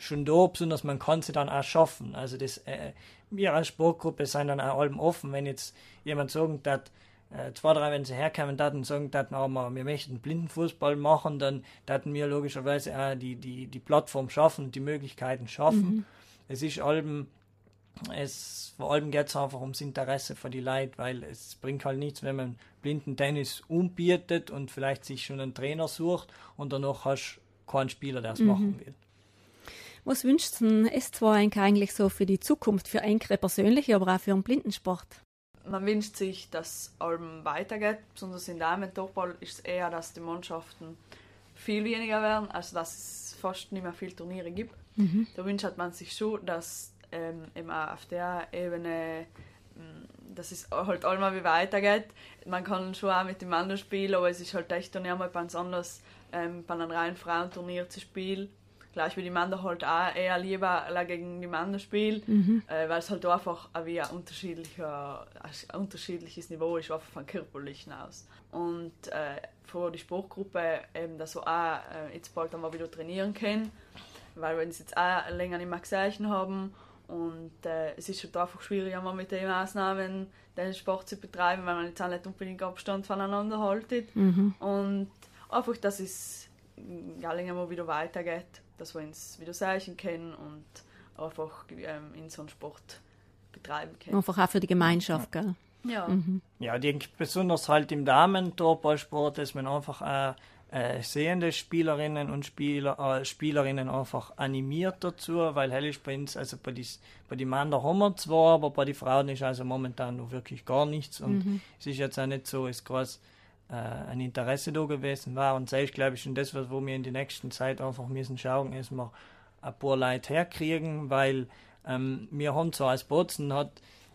schon da, besonders man kann sie dann auch schaffen. Also das, äh, wir als Sportgruppe sind dann auch allem offen, wenn jetzt jemand sagen dat äh, zwei, drei, wenn sie herkommen dat und sagen dat wir, wir möchten Blindenfußball machen, dann daten wir logischerweise auch die, die, die Plattform schaffen und die Möglichkeiten schaffen. Mhm. Es ist allem, es, vor allem geht es einfach ums Interesse für die Leute, weil es bringt halt nichts, wenn man blinden Tennis umbietet und vielleicht sich schon einen Trainer sucht und danach hast du keinen Spieler, der es Mhm. machen will. Was wünscht denn S2 eigentlich so für die Zukunft, für Enkre persönlich, aber auch für den Blindensport? Man wünscht sich, dass allem weitergeht. Besonders in Damen-Torball ist es eher, dass die Mannschaften viel weniger werden, also dass es fast nicht mehr viele Turniere gibt. Mhm. Da wünscht man sich schon, dass ähm, eben auch auf der Ebene, mh, dass es halt einmal wie weitergeht. Man kann schon auch mit den Männern spielen, aber es ist halt echt dann einmal ganz anders, ähm, bei einem reinen Frauenturnier zu spielen. Gleich wie die Männer halt auch eher lieber gegen die Männer spielen, Mhm. äh, weil es halt einfach auch wie ein, unterschiedlicher, ein unterschiedliches Niveau ist, einfach von körperlichen aus. Und äh, für die Sportgruppe eben, dass wir auch äh, jetzt bald einmal wieder trainieren können, weil wir uns jetzt auch länger nicht mehr gesehen haben und äh, es ist halt einfach schwierig, einmal mit den Maßnahmen den Sport zu betreiben, weil man jetzt auch nicht unbedingt Abstand voneinander haltet. Mhm. Und einfach, dass es ja, länger mal wieder weitergeht, dass wir uns wieder sehen können und einfach ähm, in so einen Sport betreiben können. Einfach auch für die Gemeinschaft, gell? Ja. Mhm. Ja, ich denke besonders halt im Damen-Torballsport, dass man einfach auch äh, sehende Spielerinnen und Spieler, äh, Spielerinnen einfach animiert dazu, weil hell ist bei uns, also bei die, bei die Männer haben wir zwar, aber bei den Frauen ist also momentan noch wirklich gar nichts und Mhm. es ist jetzt auch nicht so, es groß äh, ein Interesse da gewesen war und sei ich glaube ich schon das, was wo wir in der nächsten Zeit einfach müssen schauen, ist wir ein paar Leute herkriegen, weil ähm, wir haben zwar als Bozen hat,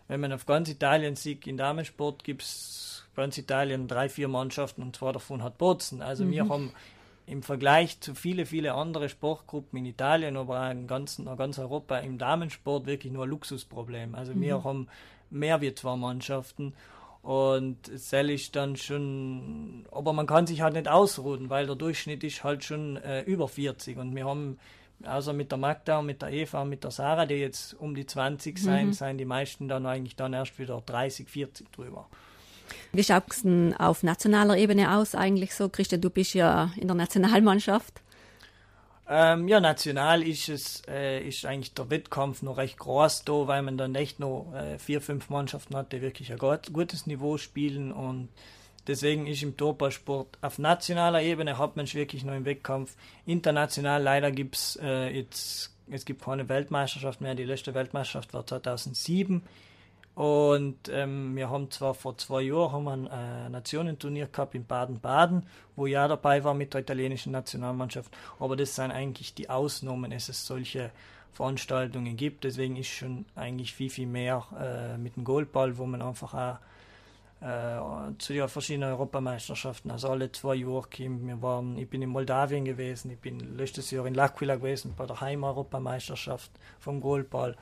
wenn man auf ganz Italien sieht, in Damensport gibt es ganz Italien drei, vier Mannschaften und zwei davon hat Bozen. Also wir Mhm. haben im Vergleich zu viele, viele andere Sportgruppen in Italien, aber auch in ganz, in ganz Europa im Damensport wirklich nur ein Luxusproblem. Also wir Mhm. haben mehr wie zwei Mannschaften und es ist dann schon, aber man kann sich halt nicht ausruhen, weil der Durchschnitt ist halt schon äh, über 40 und wir haben außer mit der Magda und mit der Eva und mit der Sarah, die jetzt um die 20 sein, Mhm. sind die meisten dann eigentlich dann erst wieder 30, 40 drüber. Wie schaut es denn auf nationaler Ebene aus eigentlich so? Christian, du bist ja in der Nationalmannschaft. Ähm, ja, national ist es, äh, ist eigentlich der Wettkampf noch recht groß da, weil man dann echt noch äh, vier, fünf Mannschaften hat, die wirklich ein gut, gutes Niveau spielen und deswegen ist im Torballsport auf nationaler Ebene hat man wirklich noch im Wettkampf. International leider gibt's äh, jetzt, es gibt keine Weltmeisterschaft mehr, die letzte Weltmeisterschaft war 2007 und ähm, wir haben zwar vor zwei Jahren haben wir ein äh, Nationenturnier gehabt in Baden-Baden, wo ja dabei war mit der italienischen Nationalmannschaft, aber das sind eigentlich die Ausnahmen, dass es solche Veranstaltungen gibt. Deswegen ist schon eigentlich viel, viel mehr äh, mit dem Goldball, wo man einfach auch äh, zu den verschiedenen Europameisterschaften, also alle zwei Jahre kommt. Wir waren, ich bin in Moldawien gewesen, ich bin letztes Jahr in L'Aquila gewesen bei der Heim-Europameisterschaft vom Goldball.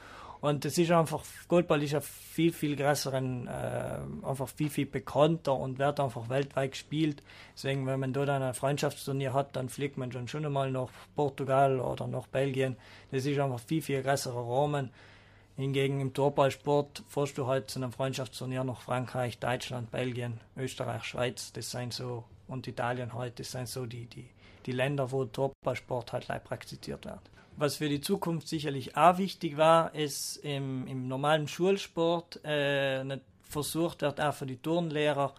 Und es ist einfach, Goldball ist ja viel, viel größeren, äh, einfach viel, viel bekannter und wird einfach weltweit gespielt. Deswegen, wenn man dort ein Freundschaftsturnier hat, dann fliegt man schon schon einmal nach Portugal oder nach Belgien. Das ist einfach viel, viel größerer Rahmen. Hingegen im Torballsport fährst du halt zu einem Freundschaftsturnier nach Frankreich, Deutschland, Belgien, Österreich, Schweiz. Das sind so, und Italien halt, das sind so die, die, die Länder, wo Torballsport halt praktiziert wird. Was für die Zukunft sicherlich auch wichtig war, ist im, im normalen Schulsport äh, versucht wird, auch für die Turnlehrer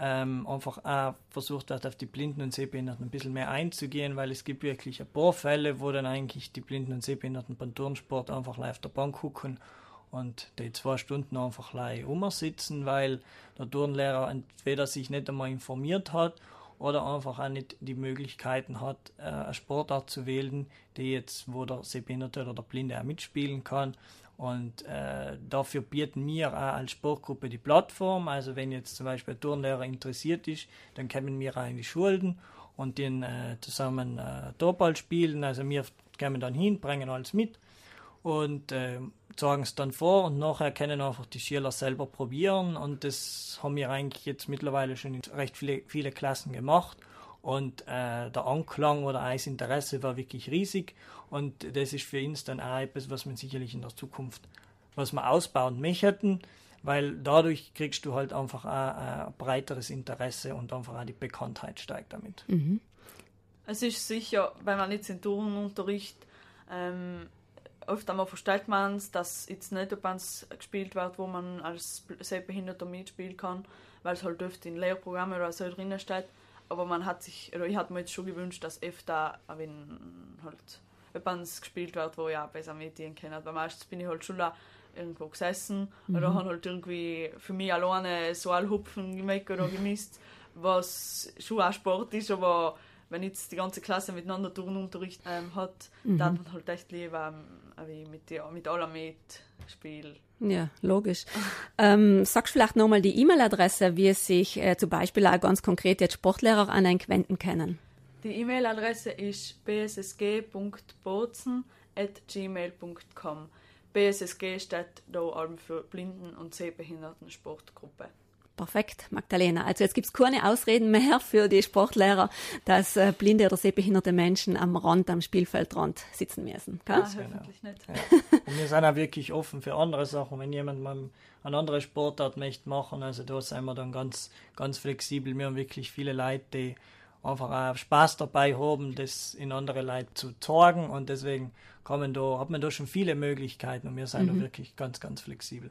ähm, einfach auch versucht wird, auf die Blinden und Sehbehinderten ein bisschen mehr einzugehen, weil es gibt wirklich ein paar Fälle, wo dann eigentlich die Blinden und Sehbehinderten beim Turnsport einfach live auf der Bank gucken und die zwei Stunden einfach live umsitzen, weil der Turnlehrer entweder sich nicht einmal informiert hat oder einfach auch nicht die Möglichkeiten hat, äh, eine Sportart zu wählen, die jetzt, wo der Sehbehinderte oder der Blinde auch mitspielen kann. Und äh, dafür bieten wir auch als Sportgruppe die Plattform. Also wenn jetzt zum Beispiel ein Turnlehrer interessiert ist, dann können wir auch in die Schulen und den äh, zusammen äh, Doppel spielen. Also wir kommen dann hin, bringen alles mit und äh, sagen es dann vor und nachher können einfach die Schüler selber probieren und das haben wir eigentlich jetzt mittlerweile schon in recht viele, viele Klassen gemacht und äh, der Anklang oder das Interesse war wirklich riesig und das ist für uns dann auch etwas, was man sicherlich in der Zukunft, was wir ausbauen möchten, weil dadurch kriegst du halt einfach auch ein breiteres Interesse und einfach auch die Bekanntheit steigt damit. Mhm. Es ist sicher, wenn man jetzt in Turnunterricht ähm, oft einmal verstellt man es, dass jetzt nicht etwas gespielt wird, wo man als Sehbehinderter mitspielen kann, weil es halt oft in Lehrprogrammen oder so drinnen steht. Aber man hat sich, oder ich hatte mir jetzt schon gewünscht, dass öfter wenn halt etwas gespielt wird, wo auch besser mitgehen kann. Weil meistens bin ich halt schon da irgendwo gesessen mhm. oder habe halt irgendwie für mich alleine so ein Hupfen gemerkt oder gemisst, was schon auch Sport ist, aber wenn jetzt die ganze Klasse miteinander Turnunterricht ähm, hat, mhm. dann halt echt lieber ähm, mit, die, mit aller Mitspiel. Ja, logisch. ähm, sagst du vielleicht nochmal die E-Mail-Adresse, wie es sich äh, zum Beispiel auch ganz konkret jetzt Sportlehrer an einen wenden können? Die E-Mail-Adresse ist bssg.bozen.gmail.com. BSSG steht da für Blinden- und Sehbehinderten Sportgruppe. Perfekt, Magdalena. Also jetzt gibt's keine Ausreden mehr für die Sportlehrer, dass äh, blinde oder sehbehinderte Menschen am Rand, am Spielfeldrand sitzen müssen. Gell? Ja, hoffentlich nicht. Ja. Und wir sind auch wirklich offen für andere Sachen. Wenn jemand mal eine andere Sportart möchte machen, also da sind wir dann ganz, ganz flexibel. Wir haben wirklich viele Leute, die einfach auch Spaß dabei haben, das in andere Leute zu zeigen und deswegen man da, hat man da schon viele Möglichkeiten und wir sind mhm. da wirklich ganz, ganz flexibel.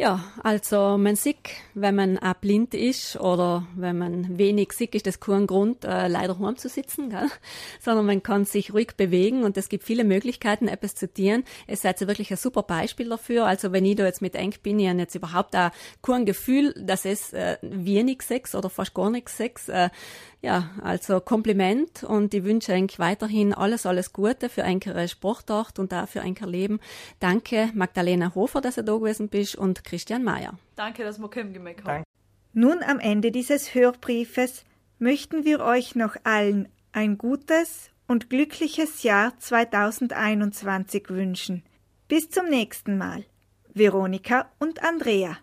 Ja, also man sieht, wenn man auch blind ist oder wenn man wenig sieht, ist das kein Grund, äh, leider heim zu sitzen, gell? sondern man kann sich ruhig bewegen und es gibt viele Möglichkeiten, etwas zu tun. Es ist also wirklich ein super Beispiel dafür. Also wenn ich da jetzt mit eng bin, ich habe jetzt überhaupt auch kein Gefühl, dass es äh, wenig Sex oder fast gar nichts Sex. Äh, ja, also Kompliment und ich wünsche eigentlich weiterhin alles, alles Gute für eure Sportart und auch für euer Leben. Danke Magdalena Hofer, dass du da gewesen bist und Christian Mayer. Danke, dass wir kommen haben. Nun am Ende dieses Hörbriefes möchten wir euch noch allen ein gutes und glückliches Jahr 2021 wünschen. Bis zum nächsten Mal. Veronika und Andrea.